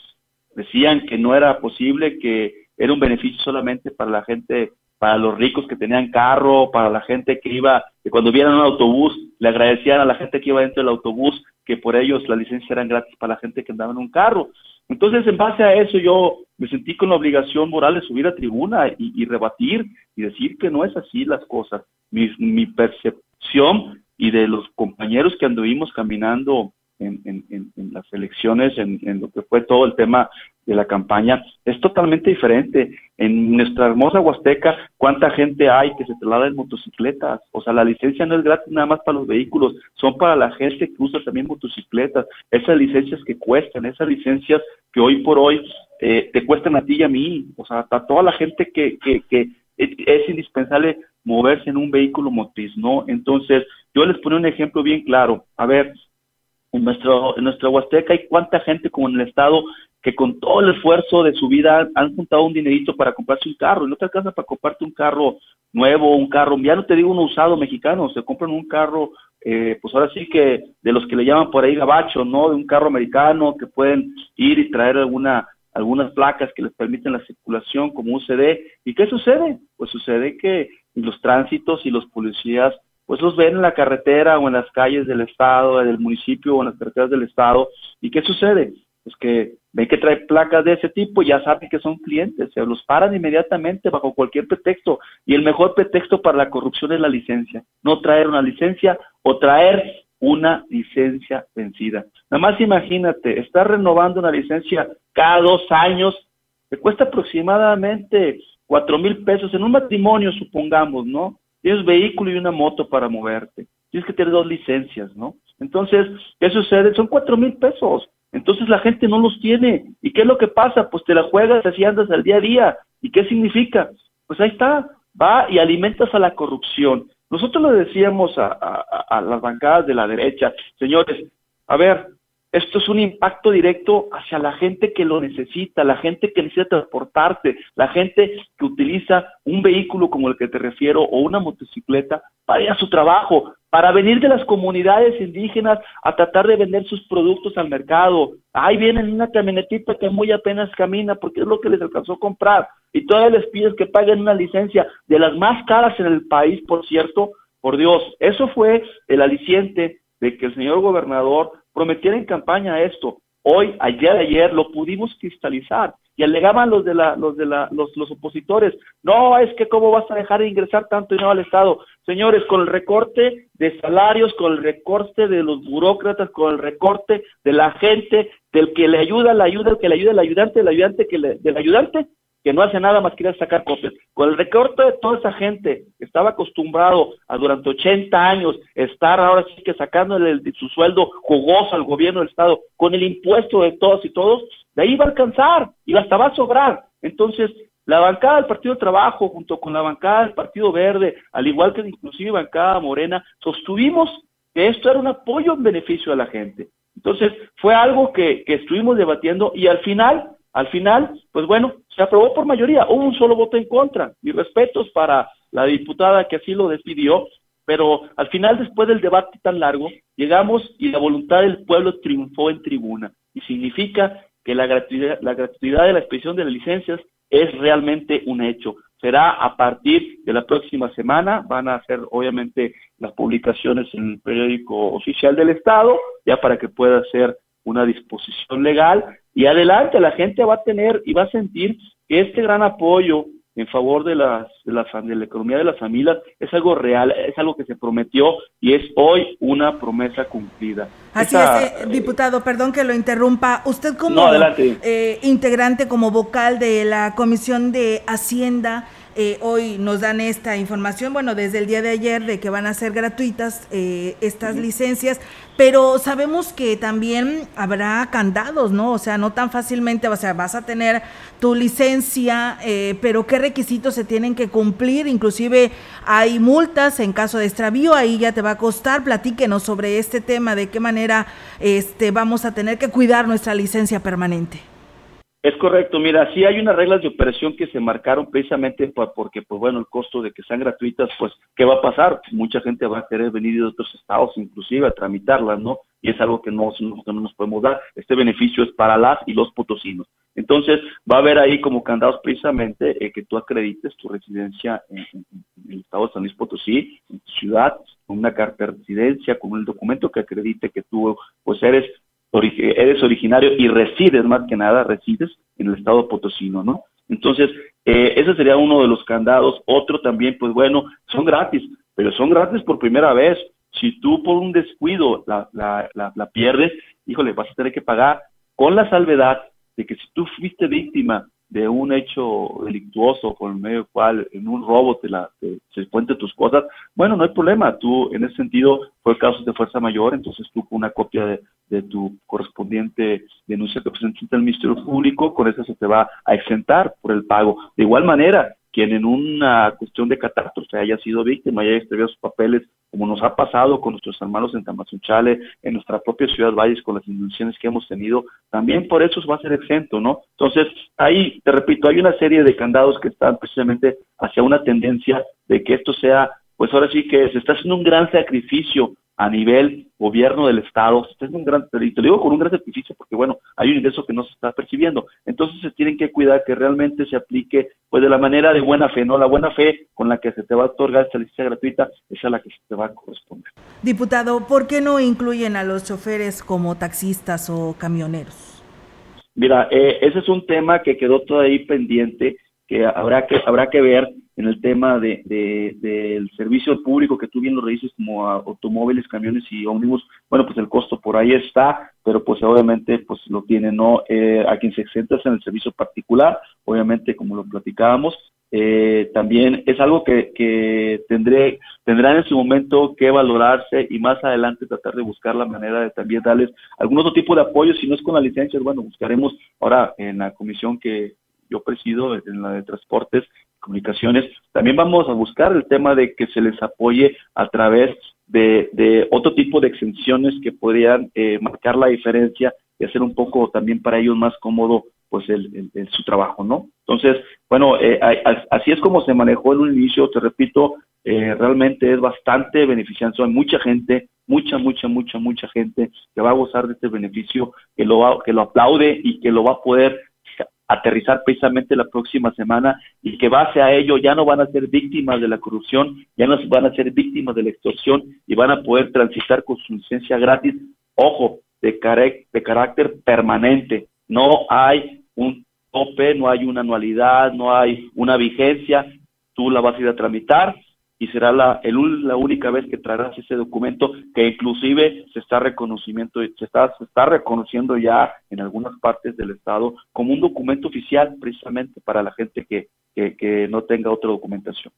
decían que no era posible, que era un beneficio solamente para la gente para los ricos que tenían carro, para la gente que iba, que cuando vieran un autobús, le agradecían a la gente que iba dentro del autobús que por ellos las licencias eran gratis para la gente que andaba en un carro. Entonces, en base a eso, yo me sentí con la obligación moral de subir a tribuna y, rebatir y decir que no es así las cosas. Mi, mi percepción y de los compañeros que anduvimos caminando en, las elecciones, en, lo que fue todo el tema de la campaña, es totalmente diferente. En nuestra hermosa Huasteca, ¿cuánta gente hay que se traslada en motocicletas? O sea, la licencia no es gratis nada más para los vehículos, son para la gente que usa también motocicletas. Esas licencias que cuestan, esas licencias que hoy por hoy eh, te cuestan a ti y a mí, o sea, a toda la gente que, que, que es indispensable moverse en un vehículo motriz, ¿no? Entonces, yo les pongo un ejemplo bien claro. A ver, en, nuestro, en nuestra Huasteca hay cuánta gente como en el Estado que con todo el esfuerzo de su vida han juntado un dinerito para comprarse un carro y no te para comprarte un carro nuevo, un carro, ya no te digo un usado mexicano, se compran un carro, eh, pues ahora sí que de los que le llaman por ahí gabacho, ¿no? De un carro americano que pueden ir y traer alguna algunas placas que les permiten la circulación como un CD. ¿Y qué sucede? Pues sucede que los tránsitos y los policías pues los ven en la carretera o en las calles del estado, del municipio o en las carreteras del estado. ¿Y qué sucede? Pues que ven que trae placas de ese tipo ya saben que son clientes, se los paran inmediatamente bajo cualquier pretexto. Y el mejor pretexto para la corrupción es la licencia. No traer una licencia o traer una licencia vencida. Nada más imagínate, estar renovando una licencia cada dos años, te cuesta aproximadamente cuatro mil pesos en un matrimonio, supongamos, ¿no? Tienes vehículo y una moto para moverte. Tienes que tener dos licencias, ¿no? Entonces, ¿qué sucede? Son cuatro mil pesos. Entonces la gente no los tiene. ¿Y qué es lo que pasa? Pues te la juegas así andas al día a día. ¿Y qué significa? Pues ahí está, va y alimentas a la corrupción. Nosotros le decíamos a, a las bancadas de la derecha, señores, a ver, esto es un impacto directo hacia la gente que lo necesita, la gente que necesita transportarse, la gente que utiliza un vehículo como el que te refiero o una motocicleta para ir a su trabajo, para venir de las comunidades indígenas a tratar de vender sus productos al mercado. Ahí vienen una camionetita que muy apenas camina porque es lo que les alcanzó a comprar y todavía les pides que paguen una licencia de las más caras en el país, por cierto, por Dios. Eso fue el aliciente de que el señor gobernador prometieron en campaña esto. Hoy, ayer, ayer, lo pudimos cristalizar y alegaban los de la, los de la, los, los opositores, no, es que cómo vas a dejar de ingresar tanto dinero al Estado. Señores, con el recorte de salarios, con el recorte de los burócratas, con el recorte de la gente, del que le ayuda, la ayuda, el que le ayuda, el ayudante, el ayudante, que le, del ayudante, que no hace nada más que sacar copias. Con el recorte de toda esa gente que estaba acostumbrado a durante 80 años estar ahora sí que sacándole de su sueldo jugoso al gobierno del Estado, con el impuesto de todos y todos, de ahí va a alcanzar y hasta va a sobrar. Entonces, la bancada del Partido Trabajo, junto con la bancada del Partido Verde, al igual que inclusive bancada Morena, sostuvimos que esto era un apoyo en beneficio a la gente. Entonces, fue algo que, que estuvimos debatiendo y al final al final, pues bueno, se aprobó por mayoría, hubo un solo voto en contra. Mis respetos para la diputada que así lo decidió, pero al final, después del debate tan largo, llegamos y la voluntad del pueblo triunfó en tribuna. Y significa que la gratuidad, la gratuidad de la expedición de las licencias es realmente un hecho. Será a partir de la próxima semana, van a hacer obviamente las publicaciones en el periódico oficial del Estado, ya para que pueda ser una disposición legal y adelante la gente va a tener y va a sentir que este gran apoyo en favor de, las, de, la, de la economía de las familias es algo real, es algo que se prometió y es hoy una promesa cumplida. Así es, eh, diputado, perdón que lo interrumpa. Usted como eh, integrante, como vocal de la Comisión de Hacienda, eh, hoy nos dan esta información, bueno, desde el día de ayer, de que van a ser gratuitas eh, estas licencias, pero sabemos que también habrá candados, ¿no? O sea, no tan fácilmente, o sea, vas a tener tu licencia, eh, pero qué requisitos se tienen que cumplir, inclusive hay multas en caso de extravío, ahí ya te va a costar, platíquenos sobre este tema, de qué manera este, vamos a tener que cuidar nuestra licencia permanente. Es correcto, mira, sí hay unas reglas de operación que se marcaron precisamente porque, pues bueno, el costo de que sean gratuitas, pues, ¿qué va a pasar? Mucha gente va a querer venir de otros estados, inclusive, a tramitarlas, ¿no? Y es algo que no, no nos podemos dar. Este beneficio es para las y los potosinos. Entonces, va a haber ahí como candados precisamente eh, que tú acredites tu residencia en, el estado de San Luis Potosí, en tu ciudad, con una carta de residencia, con un documento que acredite que tú, pues, eres eres originario y resides más que nada, resides en el estado potosino, ¿no? Entonces, eh, ese sería uno de los candados. Otro también, pues bueno, son gratis, pero son gratis por primera vez. Si tú por un descuido la, la, la, la pierdes, híjole, vas a tener que pagar con la salvedad de que si tú fuiste víctima de un hecho delictuoso por medio del cual en un robo te, la, se cuente tus cosas, bueno, no hay problema. Tú, en ese sentido, fue caso de fuerza mayor, entonces tú con una copia de, de tu correspondiente denuncia que presentaste al Ministerio Público, con eso se te va a exentar por el pago. De igual manera, quien en una cuestión de catástrofe haya sido víctima, haya extraviado sus papeles, como nos ha pasado con nuestros hermanos en Tamazunchale, en nuestra propia ciudad Valles, con las inundaciones que hemos tenido, también por eso va a ser exento, ¿no? Entonces, ahí, te repito, hay una serie de candados que están precisamente hacia una tendencia de que esto sea, pues ahora sí que se está haciendo un gran sacrificio a nivel gobierno del Estado, es un gran, y te digo con un gran sacrificio porque, bueno, hay un ingreso que no se está percibiendo. Entonces se tienen que cuidar que realmente se aplique, pues de la manera de buena fe, ¿no? La buena fe con la que se te va a otorgar esta licencia gratuita es a la que se te va a corresponder. Diputado, ¿por qué no incluyen a los choferes como taxistas o camioneros? Mira, eh, ese es un tema que quedó todavía pendiente, que habrá que, habrá que ver en el tema de, del servicio público que tú bien lo dices como automóviles, camiones y ómnibus, bueno, pues el costo por ahí está, pero pues obviamente pues lo tiene, ¿no? Eh, a quien se exenta en el servicio particular, obviamente como lo platicábamos, eh, también es algo que, que tendré, tendrán en su momento que valorarse y más adelante tratar de buscar la manera de también darles algún otro tipo de apoyo, si no es con la licencia, bueno, buscaremos ahora en la comisión que yo presido, en la de transportes, comunicaciones, también vamos a buscar el tema de que se les apoye a través de, otro tipo de exenciones que podrían eh, marcar la diferencia y hacer un poco también para ellos más cómodo pues el, su trabajo, ¿no? Entonces, bueno, eh, así es como se manejó en un inicio, te repito, eh, realmente es bastante beneficioso, hay mucha gente, mucha, mucha, mucha, mucha gente que va a gozar de este beneficio, que lo, que lo aplaude y que lo va a poder aterrizar precisamente la próxima semana y que base a ello ya no van a ser víctimas de la corrupción, ya no van a ser víctimas de la extorsión y van a poder transitar con su licencia gratis, ojo, de, de carácter permanente. No hay un tope, no hay una anualidad, no hay una vigencia, tú la vas a ir a tramitar y será la, el, la única vez que traerás ese documento que inclusive se está reconocimiento se está se está reconociendo ya en algunas partes del estado como un documento oficial precisamente para la gente que, que, que no tenga otra documentación.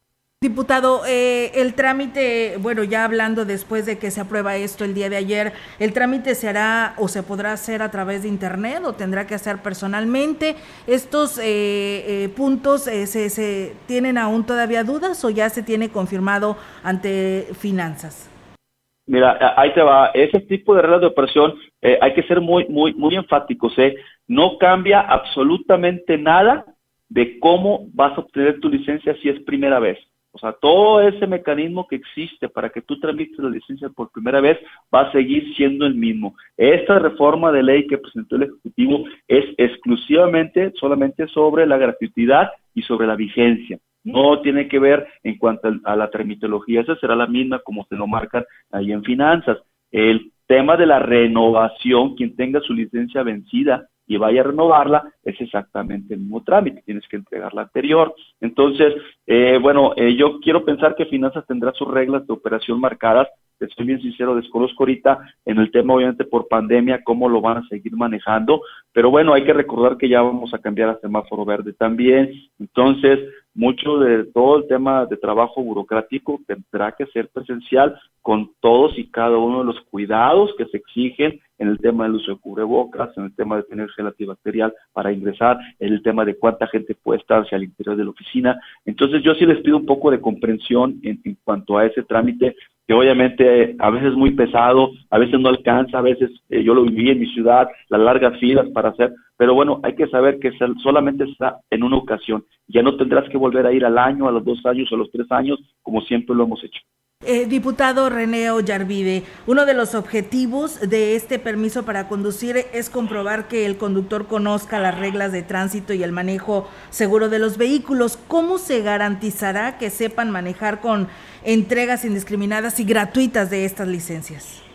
Diputado, eh, el trámite, bueno, ya hablando después de que se aprueba esto el día de ayer, ¿el trámite se hará o se podrá hacer a través de Internet o tendrá que hacer personalmente? ¿Estos eh, eh, puntos se, se, tienen aún todavía dudas o ya se tiene confirmado ante finanzas? Mira, ahí te va. Ese tipo de reglas de operación hay que ser muy, muy, muy enfáticos. ¿eh? No cambia absolutamente nada de cómo vas a obtener tu licencia si es primera vez. O sea, todo ese mecanismo que existe para que tú tramites la licencia por primera vez va a seguir siendo el mismo. Esta reforma de ley que presentó el Ejecutivo es exclusivamente solamente sobre la gratuidad y sobre la vigencia. No tiene que ver en cuanto a la tramitología, esa será la misma como se lo marcan ahí en finanzas. El tema de la renovación, quien tenga su licencia vencida, y vaya a renovarla, es exactamente el mismo trámite, tienes que entregar la anterior. Entonces, eh, bueno, eh, yo quiero pensar que Finanzas tendrá sus reglas de operación marcadas, estoy bien sincero, desconozco ahorita en el tema, obviamente, por pandemia, cómo lo van a seguir manejando, pero bueno, hay que recordar que ya vamos a cambiar a semáforo verde también, entonces, mucho de todo el tema de trabajo burocrático tendrá que ser presencial con todos y cada uno de los cuidados que se exigen en el tema del uso de cubrebocas, en el tema de tener gel antibacterial para ingresar, en el tema de cuánta gente puede estar hacia el interior de la oficina. Entonces yo sí les pido un poco de comprensión en, cuanto a ese trámite que obviamente a veces es muy pesado, a veces no alcanza, a veces eh, yo lo viví en mi ciudad, las largas filas para hacer, pero bueno, hay que saber que solamente está en una ocasión, ya no tendrás que volver a ir al año, a los dos años o a los tres años, como siempre lo hemos hecho. Eh, diputado René Ollarvide, uno de los objetivos de este permiso para conducir es comprobar que el conductor conozca las reglas de tránsito y el manejo seguro de los vehículos. ¿Cómo se garantizará que sepan manejar con entregas indiscriminadas y gratuitas de estas licencias?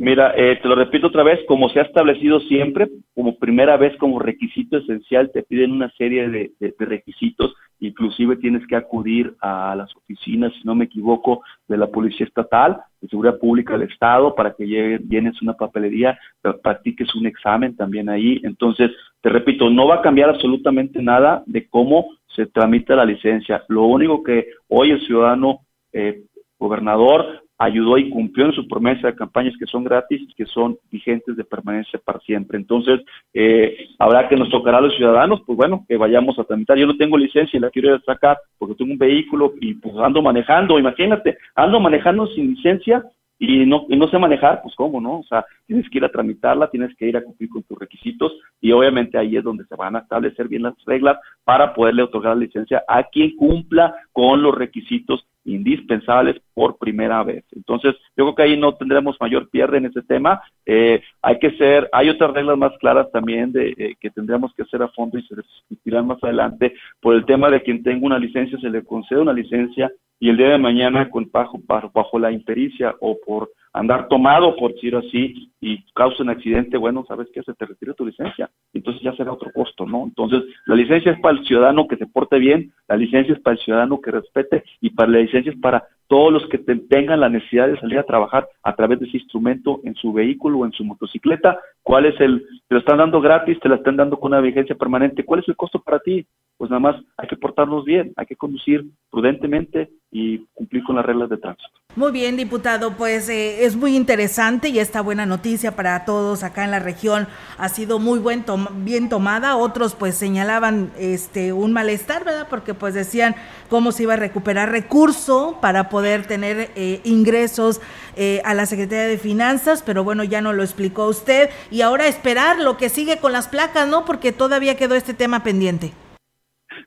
Mira, eh, te lo repito otra vez, como se ha establecido siempre, como primera vez como requisito esencial, te piden una serie de, requisitos, inclusive tienes que acudir a las oficinas, si no me equivoco, de la Policía Estatal, de Seguridad Pública del Estado, para que llenes una papelería, practiques un examen también ahí. Entonces, te repito, no va a cambiar absolutamente nada de cómo se tramita la licencia. Lo único que hoy el ciudadano eh, gobernador ayudó y cumplió en su promesa de campañas que son gratis y que son vigentes de permanencia para siempre. Entonces, eh, habrá que nos tocará a los ciudadanos, pues bueno, que vayamos a tramitar. Yo no tengo licencia y la quiero ir sacar porque tengo un vehículo y pues ando manejando, imagínate, ando manejando sin licencia y no, y no sé manejar, pues cómo, ¿no? O sea, tienes que ir a tramitarla, tienes que ir a cumplir con tus requisitos y obviamente ahí es donde se van a establecer bien las reglas para poderle otorgar la licencia a quien cumpla con los requisitos indispensables por primera vez. Entonces, yo creo que ahí no tendremos mayor pierde en ese tema. Eh, hay que ser, hay otras reglas más claras también de eh, que tendremos que hacer a fondo y se discutirán más adelante por el tema de quien tenga una licencia se le concede una licencia y el día de mañana con bajo, bajo la impericia o por andar tomado, por decirlo así, y causa un accidente, bueno, ¿sabes qué? Se te retira tu licencia. Entonces ya será otro costo, ¿no? Entonces, la licencia es para el ciudadano que se porte bien, la licencia es para el ciudadano que respete y para la licencia es para todos los que tengan la necesidad de salir a trabajar a través de ese instrumento en su vehículo o en su motocicleta. ¿Cuál es el, te lo están dando gratis, te la están dando con una vigencia permanente? ¿Cuál es el costo para ti? Pues nada más hay que portarnos bien, hay que conducir prudentemente y cumplir con las reglas de tránsito. Muy bien, diputado, pues eh, es muy interesante y esta buena noticia para todos acá en la región ha sido muy buen bien tomada. Otros pues señalaban este un malestar, ¿verdad? Porque pues decían cómo se iba a recuperar recurso para poder tener eh, ingresos eh, a la Secretaría de Finanzas, pero bueno, ya no lo explicó usted. Y ahora esperar lo que sigue con las placas, ¿no? Porque todavía quedó este tema pendiente.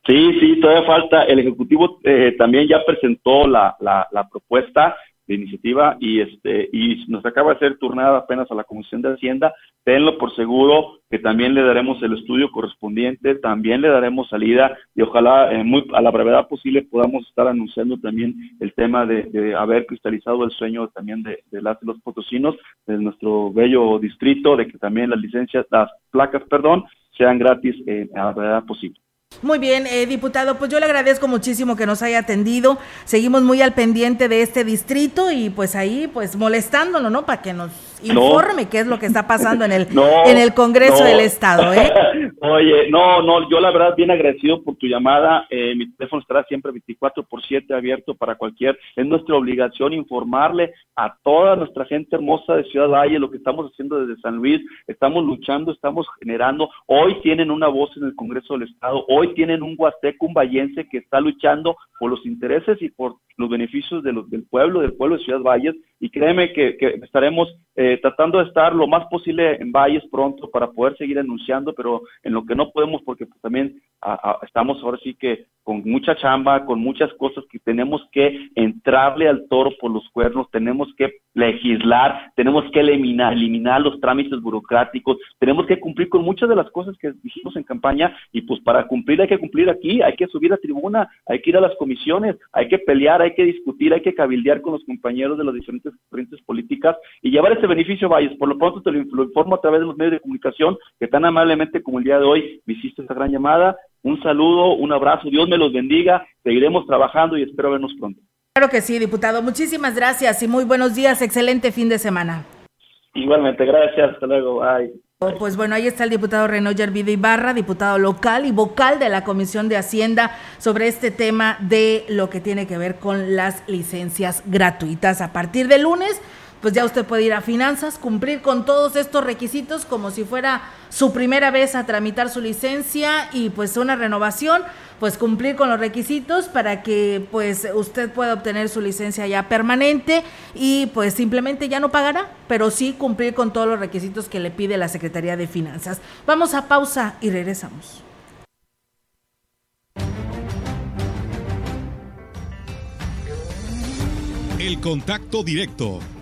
Sí, sí, todavía falta. El Ejecutivo eh, también ya presentó la, la, la, propuesta de iniciativa y este y nos acaba de ser turnada apenas a la Comisión de Hacienda. Tenlo por seguro que también le daremos el estudio correspondiente, también le daremos salida y ojalá eh, muy, a la brevedad posible podamos estar anunciando también el tema de, de haber cristalizado el sueño también de, de las los potosinos, de nuestro bello distrito, de que también las licencias, las placas, perdón, sean gratis eh, a la brevedad posible. Muy bien, eh, diputado, pues yo le agradezco muchísimo que nos haya atendido. Seguimos muy al pendiente de este distrito y pues ahí, pues molestándolo, ¿no? Para que nos informe qué es lo que está pasando en el, en el Congreso del Estado, ¿eh? Oye, no, no, yo la verdad bien agradecido por tu llamada. Eh, mi teléfono estará siempre 24 por 7 abierto para cualquier. Es nuestra obligación informarle a toda nuestra gente hermosa de Ciudad Valle lo que estamos haciendo desde San Luis. Estamos luchando, estamos generando. Hoy tienen una voz en el Congreso del Estado. Hoy tienen un huasteco, un vallense que está luchando por los intereses y por los beneficios de los, del pueblo, del pueblo de Ciudad Valles. Y créeme que, que estaremos eh, tratando de estar lo más posible en Valles pronto para poder seguir anunciando, pero en lo que no podemos, porque pues, también estamos ahora sí que con mucha chamba, con muchas cosas que tenemos que entrarle al toro por los cuernos, tenemos que legislar, tenemos que eliminar, eliminar los trámites burocráticos, tenemos que cumplir con muchas de las cosas que dijimos en campaña y pues para cumplir hay que cumplir aquí, hay que subir a tribuna, hay que ir a las comisiones, hay que pelear, hay que discutir, hay que cabildear con los compañeros de las diferentes corrientes políticas y llevar ese beneficio a Valles. Por lo pronto te lo, informo a través de los medios de comunicación que tan amablemente como el día de hoy me hiciste esta gran llamada. Un saludo, un abrazo, Dios me los bendiga, seguiremos trabajando y espero vernos pronto. Claro que sí, diputado. Muchísimas gracias y muy buenos días. Excelente fin de semana. Igualmente, gracias. Hasta luego. Bye. Pues bueno, ahí está el diputado Renoyer Vida Ibarra, diputado local y vocal de la Comisión de Hacienda sobre este tema de lo que tiene que ver con las licencias gratuitas. A partir de lunes, pues ya usted puede ir a finanzas, cumplir con todos estos requisitos como si fuera su primera vez a tramitar su licencia y pues una renovación pues cumplir con los requisitos para que pues usted pueda obtener su licencia ya permanente y pues simplemente ya no pagará, pero sí cumplir con todos los requisitos que le pide la Secretaría de Finanzas. Vamos a pausa y regresamos. El contacto directo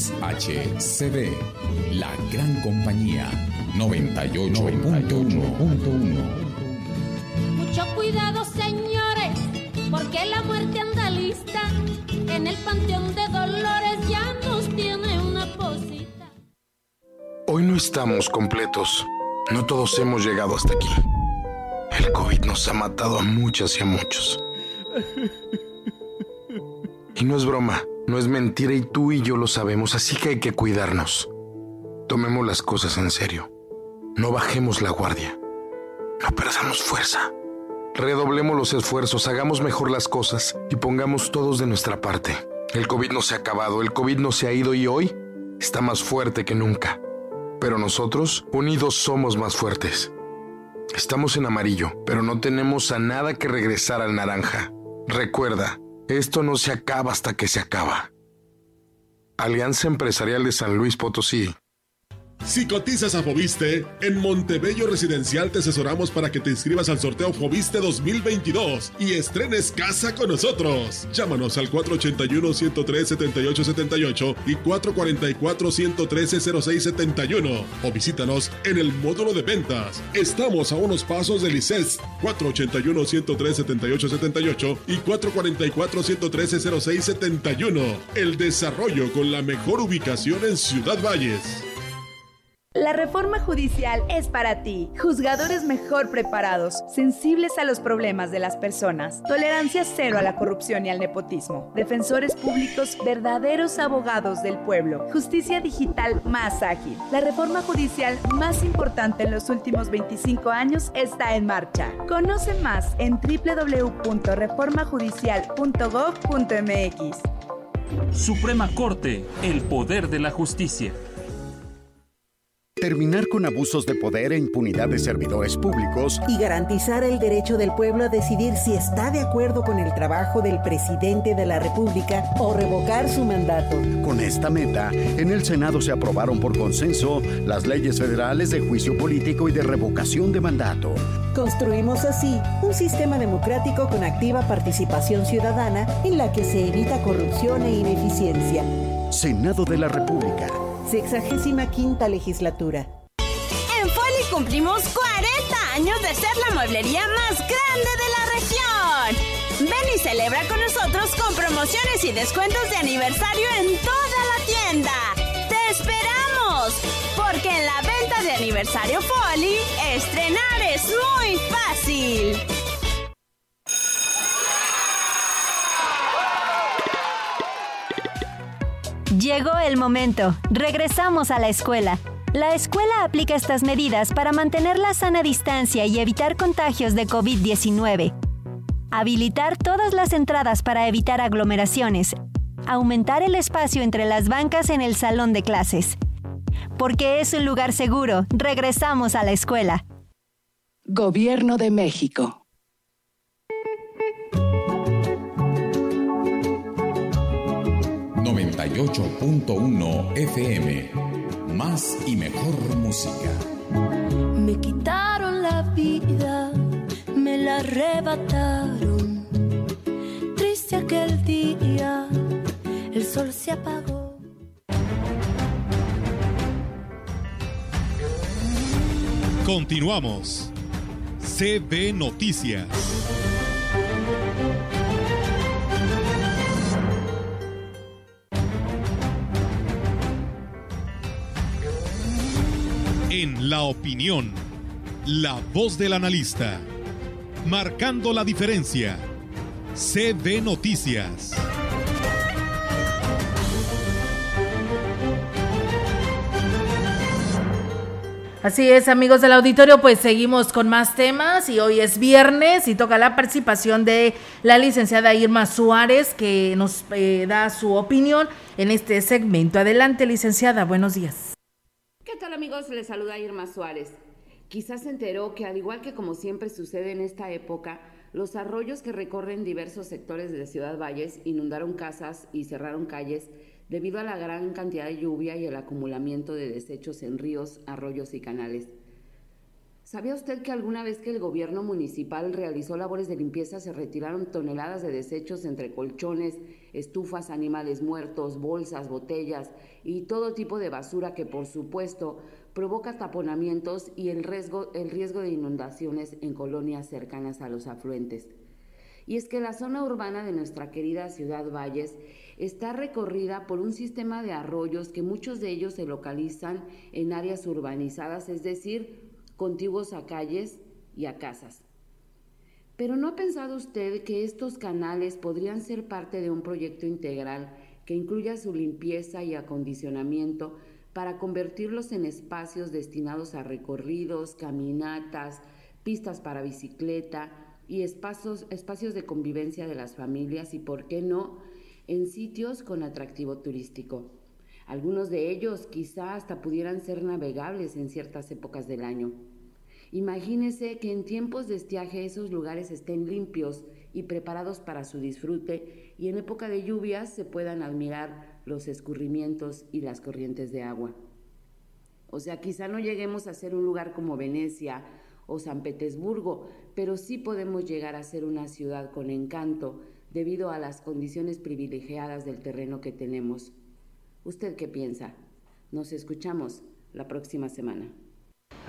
XHCB, la gran compañía 98.1. Mucho cuidado, señores, porque la muerte anda lista. En el panteón de Dolores ya nos tiene una posita. Hoy no estamos completos. No todos hemos llegado hasta aquí. El COVID nos ha matado a muchas y a muchos. Y no es broma, no es mentira y tú y yo lo sabemos, así que hay que cuidarnos. Tomemos las cosas en serio. No bajemos la guardia. No perdamos fuerza. Redoblemos los esfuerzos, hagamos mejor las cosas y pongamos todos de nuestra parte. El COVID no se ha acabado, el COVID no se ha ido y hoy está más fuerte que nunca. Pero nosotros, unidos, somos más fuertes. Estamos en amarillo, pero no tenemos a nada que regresar al naranja. Recuerda, esto no se acaba hasta que se acaba. Alianza Empresarial de San Luis Potosí si cotizas a Fobiste, en Montebello Residencial te asesoramos para que te inscribas al sorteo Fobiste 2022 y estrenes casa con nosotros. Llámanos al 481-103-7878 y 444-113-0671 o visítanos en el módulo de ventas. Estamos a unos pasos del ICES 481-103-7878 y 444-113-0671. El desarrollo con la mejor ubicación en Ciudad Valles. La reforma judicial es para ti. Juzgadores mejor preparados, sensibles a los problemas de las personas, tolerancia cero a la corrupción y al nepotismo, defensores públicos verdaderos abogados del pueblo, justicia digital más ágil. La reforma judicial más importante en los últimos 25 años está en marcha. Conoce más en www.reformajudicial.gov.mx. Suprema Corte, el poder de la justicia. Terminar con abusos de poder e impunidad de servidores públicos. Y garantizar el derecho del pueblo a decidir si está de acuerdo con el trabajo del presidente de la República o revocar su mandato. Con esta meta, en el Senado se aprobaron por consenso las leyes federales de juicio político y de revocación de mandato. Construimos así un sistema democrático con activa participación ciudadana en la que se evita corrupción e ineficiencia. Senado de la República. Sexagésima quinta legislatura. En Foli cumplimos 40 años de ser la mueblería más grande de la región. Ven y celebra con nosotros con promociones y descuentos de aniversario en toda la tienda. ¡Te esperamos! Porque en la venta de aniversario Foli, estrenar es muy fácil. Llegó el momento. Regresamos a la escuela. La escuela aplica estas medidas para mantener la sana distancia y evitar contagios de COVID-19. Habilitar todas las entradas para evitar aglomeraciones. Aumentar el espacio entre las bancas en el salón de clases. Porque es un lugar seguro, regresamos a la escuela. Gobierno de México. 98.1 FM. Más y mejor música. Me quitaron la vida, me la arrebataron. Triste aquel día, el sol se apagó. Continuamos. CB Noticias. En la opinión, la voz del analista, marcando la diferencia. CB Noticias. Así es, amigos del auditorio, pues seguimos con más temas y hoy es viernes y toca la participación de la licenciada Irma Suárez que nos eh, da su opinión en este segmento. Adelante, licenciada, buenos días. ¿Qué tal amigos? Les saluda Irma Suárez. Quizás se enteró que al igual que como siempre sucede en esta época, los arroyos que recorren diversos sectores de Ciudad Valles inundaron casas y cerraron calles debido a la gran cantidad de lluvia y el acumulamiento de desechos en ríos, arroyos y canales. ¿Sabía usted que alguna vez que el gobierno municipal realizó labores de limpieza se retiraron toneladas de desechos entre colchones, estufas, animales muertos, bolsas, botellas y todo tipo de basura que por supuesto provoca taponamientos y el riesgo, el riesgo de inundaciones en colonias cercanas a los afluentes? Y es que la zona urbana de nuestra querida ciudad Valles está recorrida por un sistema de arroyos que muchos de ellos se localizan en áreas urbanizadas, es decir, contiguos a calles y a casas. Pero ¿no ha pensado usted que estos canales podrían ser parte de un proyecto integral que incluya su limpieza y acondicionamiento para convertirlos en espacios destinados a recorridos, caminatas, pistas para bicicleta y espacios, espacios de convivencia de las familias y, por qué no, en sitios con atractivo turístico. Algunos de ellos quizá hasta pudieran ser navegables en ciertas épocas del año. Imagínese que en tiempos de estiaje esos lugares estén limpios y preparados para su disfrute y en época de lluvias se puedan admirar los escurrimientos y las corrientes de agua. O sea, quizá no lleguemos a ser un lugar como Venecia o San Petersburgo, pero sí podemos llegar a ser una ciudad con encanto, debido a las condiciones privilegiadas del terreno que tenemos. ¿Usted qué piensa? Nos escuchamos la próxima semana.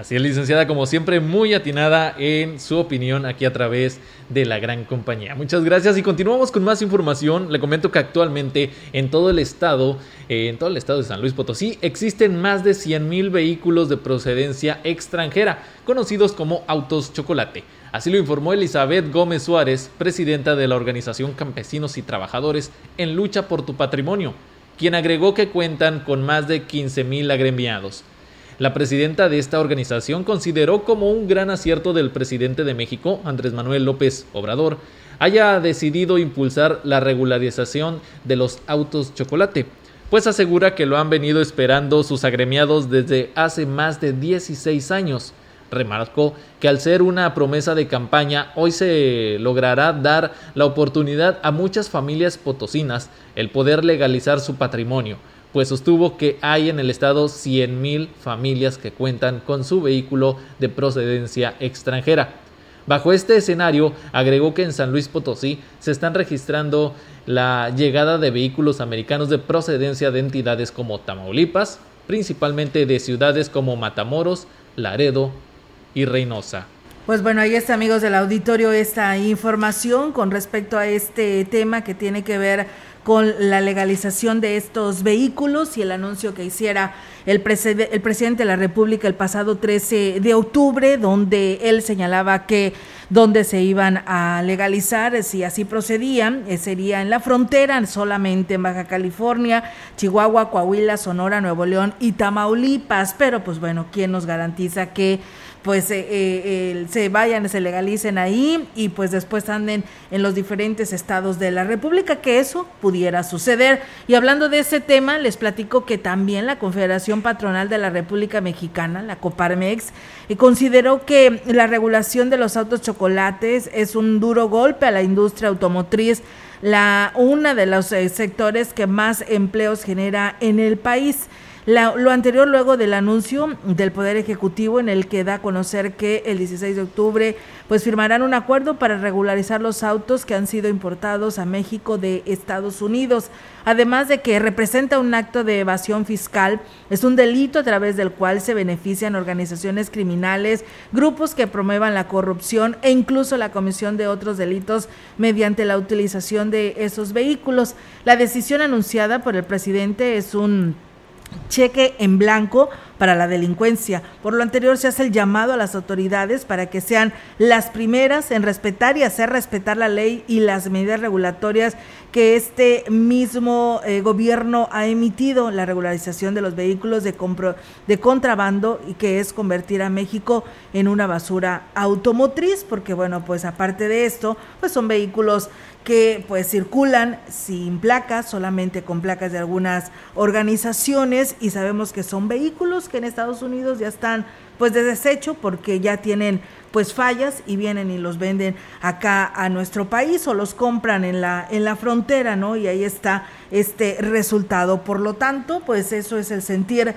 Así es, licenciada, como siempre, muy atinada en su opinión aquí a través de la gran compañía. Muchas gracias y continuamos con más información. Le comento que actualmente en todo el estado, eh, en todo el estado de San Luis Potosí, existen más de 100 mil vehículos de procedencia extranjera, conocidos como autos chocolate. Así lo informó Elizabeth Gómez Suárez, presidenta de la organización Campesinos y Trabajadores en Lucha por tu Patrimonio, quien agregó que cuentan con más de 15.000 agremiados. La presidenta de esta organización consideró como un gran acierto del presidente de México, Andrés Manuel López Obrador, haya decidido impulsar la regularización de los autos chocolate, pues asegura que lo han venido esperando sus agremiados desde hace más de 16 años. Remarcó que al ser una promesa de campaña, hoy se logrará dar la oportunidad a muchas familias potosinas el poder legalizar su patrimonio, pues sostuvo que hay en el estado 100.000 familias que cuentan con su vehículo de procedencia extranjera. Bajo este escenario, agregó que en San Luis Potosí se están registrando la llegada de vehículos americanos de procedencia de entidades como Tamaulipas, principalmente de ciudades como Matamoros, Laredo, y Reynosa. Pues bueno, ahí está amigos del auditorio esta información con respecto a este tema que tiene que ver con la legalización de estos vehículos y el anuncio que hiciera el, el, presidente de la República el pasado 13 de octubre, donde él señalaba que donde se iban a legalizar, si así procedían, eh, sería en la frontera, solamente en Baja California, Chihuahua, Coahuila, Sonora, Nuevo León y Tamaulipas. Pero pues bueno, ¿quién nos garantiza que pues eh, eh, se vayan, se legalicen ahí y pues después anden en los diferentes estados de la República, que eso pudiera suceder. Y hablando de ese tema, les platico que también la Confederación Patronal de la República Mexicana, la Coparmex, eh, consideró que la regulación de los autos chocolates es un duro golpe a la industria automotriz la, una de los eh, sectores que más empleos genera en el país lo anterior luego del anuncio del Poder Ejecutivo en el que da a conocer que el 16 de octubre pues firmarán un acuerdo para regularizar los autos que han sido importados a México de Estados Unidos. Además de que representa un acto de evasión fiscal, es un delito a través del cual se benefician organizaciones criminales, grupos que promuevan la corrupción e incluso la comisión de otros delitos mediante la utilización de esos vehículos. La decisión anunciada por el presidente es un cheque en blanco para la delincuencia. Por lo anterior, se hace el llamado a las autoridades para que sean las primeras en respetar y hacer respetar la ley y las medidas regulatorias que este mismo eh, gobierno ha emitido, la regularización de los vehículos de, de contrabando y que es convertir a México en una basura automotriz, porque bueno, pues aparte de esto, pues son vehículos que pues circulan sin placas, solamente con placas de algunas organizaciones y sabemos que son vehículos que en Estados Unidos ya están pues de desecho porque ya tienen pues fallas y vienen y los venden acá a nuestro país o los compran en la en la frontera, ¿no? Y ahí está este resultado. Por lo tanto, pues eso es el sentir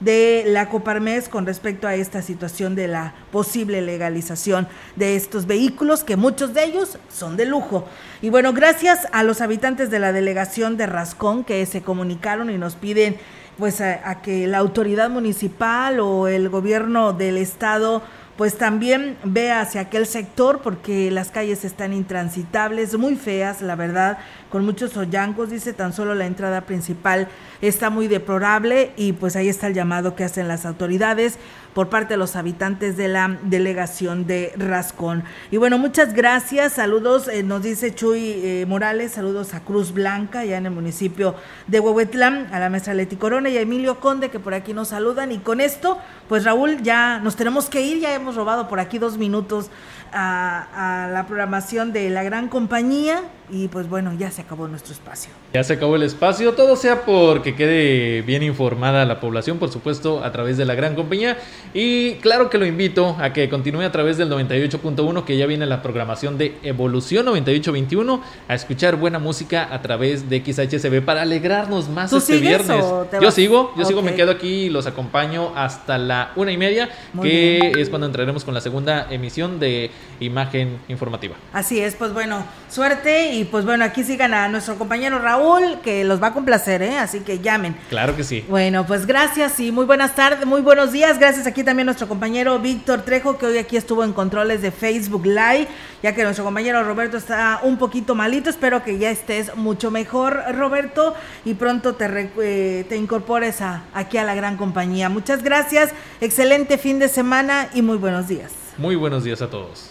de la Coparmes con respecto a esta situación de la posible legalización de estos vehículos, que muchos de ellos son de lujo. Y bueno, gracias a los habitantes de la delegación de Rascón que se comunicaron y nos piden pues a, que la autoridad municipal o el gobierno del estado pues también ve hacia aquel sector porque las calles están intransitables, muy feas, la verdad, con muchos hoyancos, dice tan solo la entrada principal está muy deplorable y pues ahí está el llamado que hacen las autoridades por parte de los habitantes de la delegación de Rascón. Y bueno, muchas gracias, saludos, eh, nos dice Chuy eh, Morales, saludos a Cruz Blanca, ya en el municipio de Huehuetlán, a la maestra Leti Corona y a Emilio Conde, que por aquí nos saludan. Y con esto, pues Raúl, ya nos tenemos que ir, ya hemos robado por aquí dos minutos a, la programación de la gran compañía y pues bueno, ya se acabó nuestro espacio. Ya se acabó el espacio, todo sea porque quede bien informada la población, por supuesto, a través de la gran compañía. Y claro que lo invito a que continúe a través del 98.1, que ya viene la programación de Evolución 9821, a escuchar buena música a través de XHCB para alegrarnos más este viernes. Yo sigo, yo sigo, me quedo aquí y los acompaño hasta la una y media, que es cuando entraremos con la segunda emisión de imagen informativa. Así es, pues bueno, suerte y pues bueno, aquí sigan a nuestro compañero Raúl, que los va a complacer, ¿eh? Así que llamen. Claro que sí. Bueno, pues gracias y muy buenas tardes, muy buenos días. Gracias aquí también a nuestro compañero Víctor Trejo, que hoy aquí estuvo en controles de Facebook Live, ya que nuestro compañero Roberto está un poquito malito. Espero que ya estés mucho mejor, Roberto, y pronto te, eh, te incorpores a, aquí a la gran compañía. Muchas gracias, excelente fin de semana y muy buenos días. Muy buenos días a todos.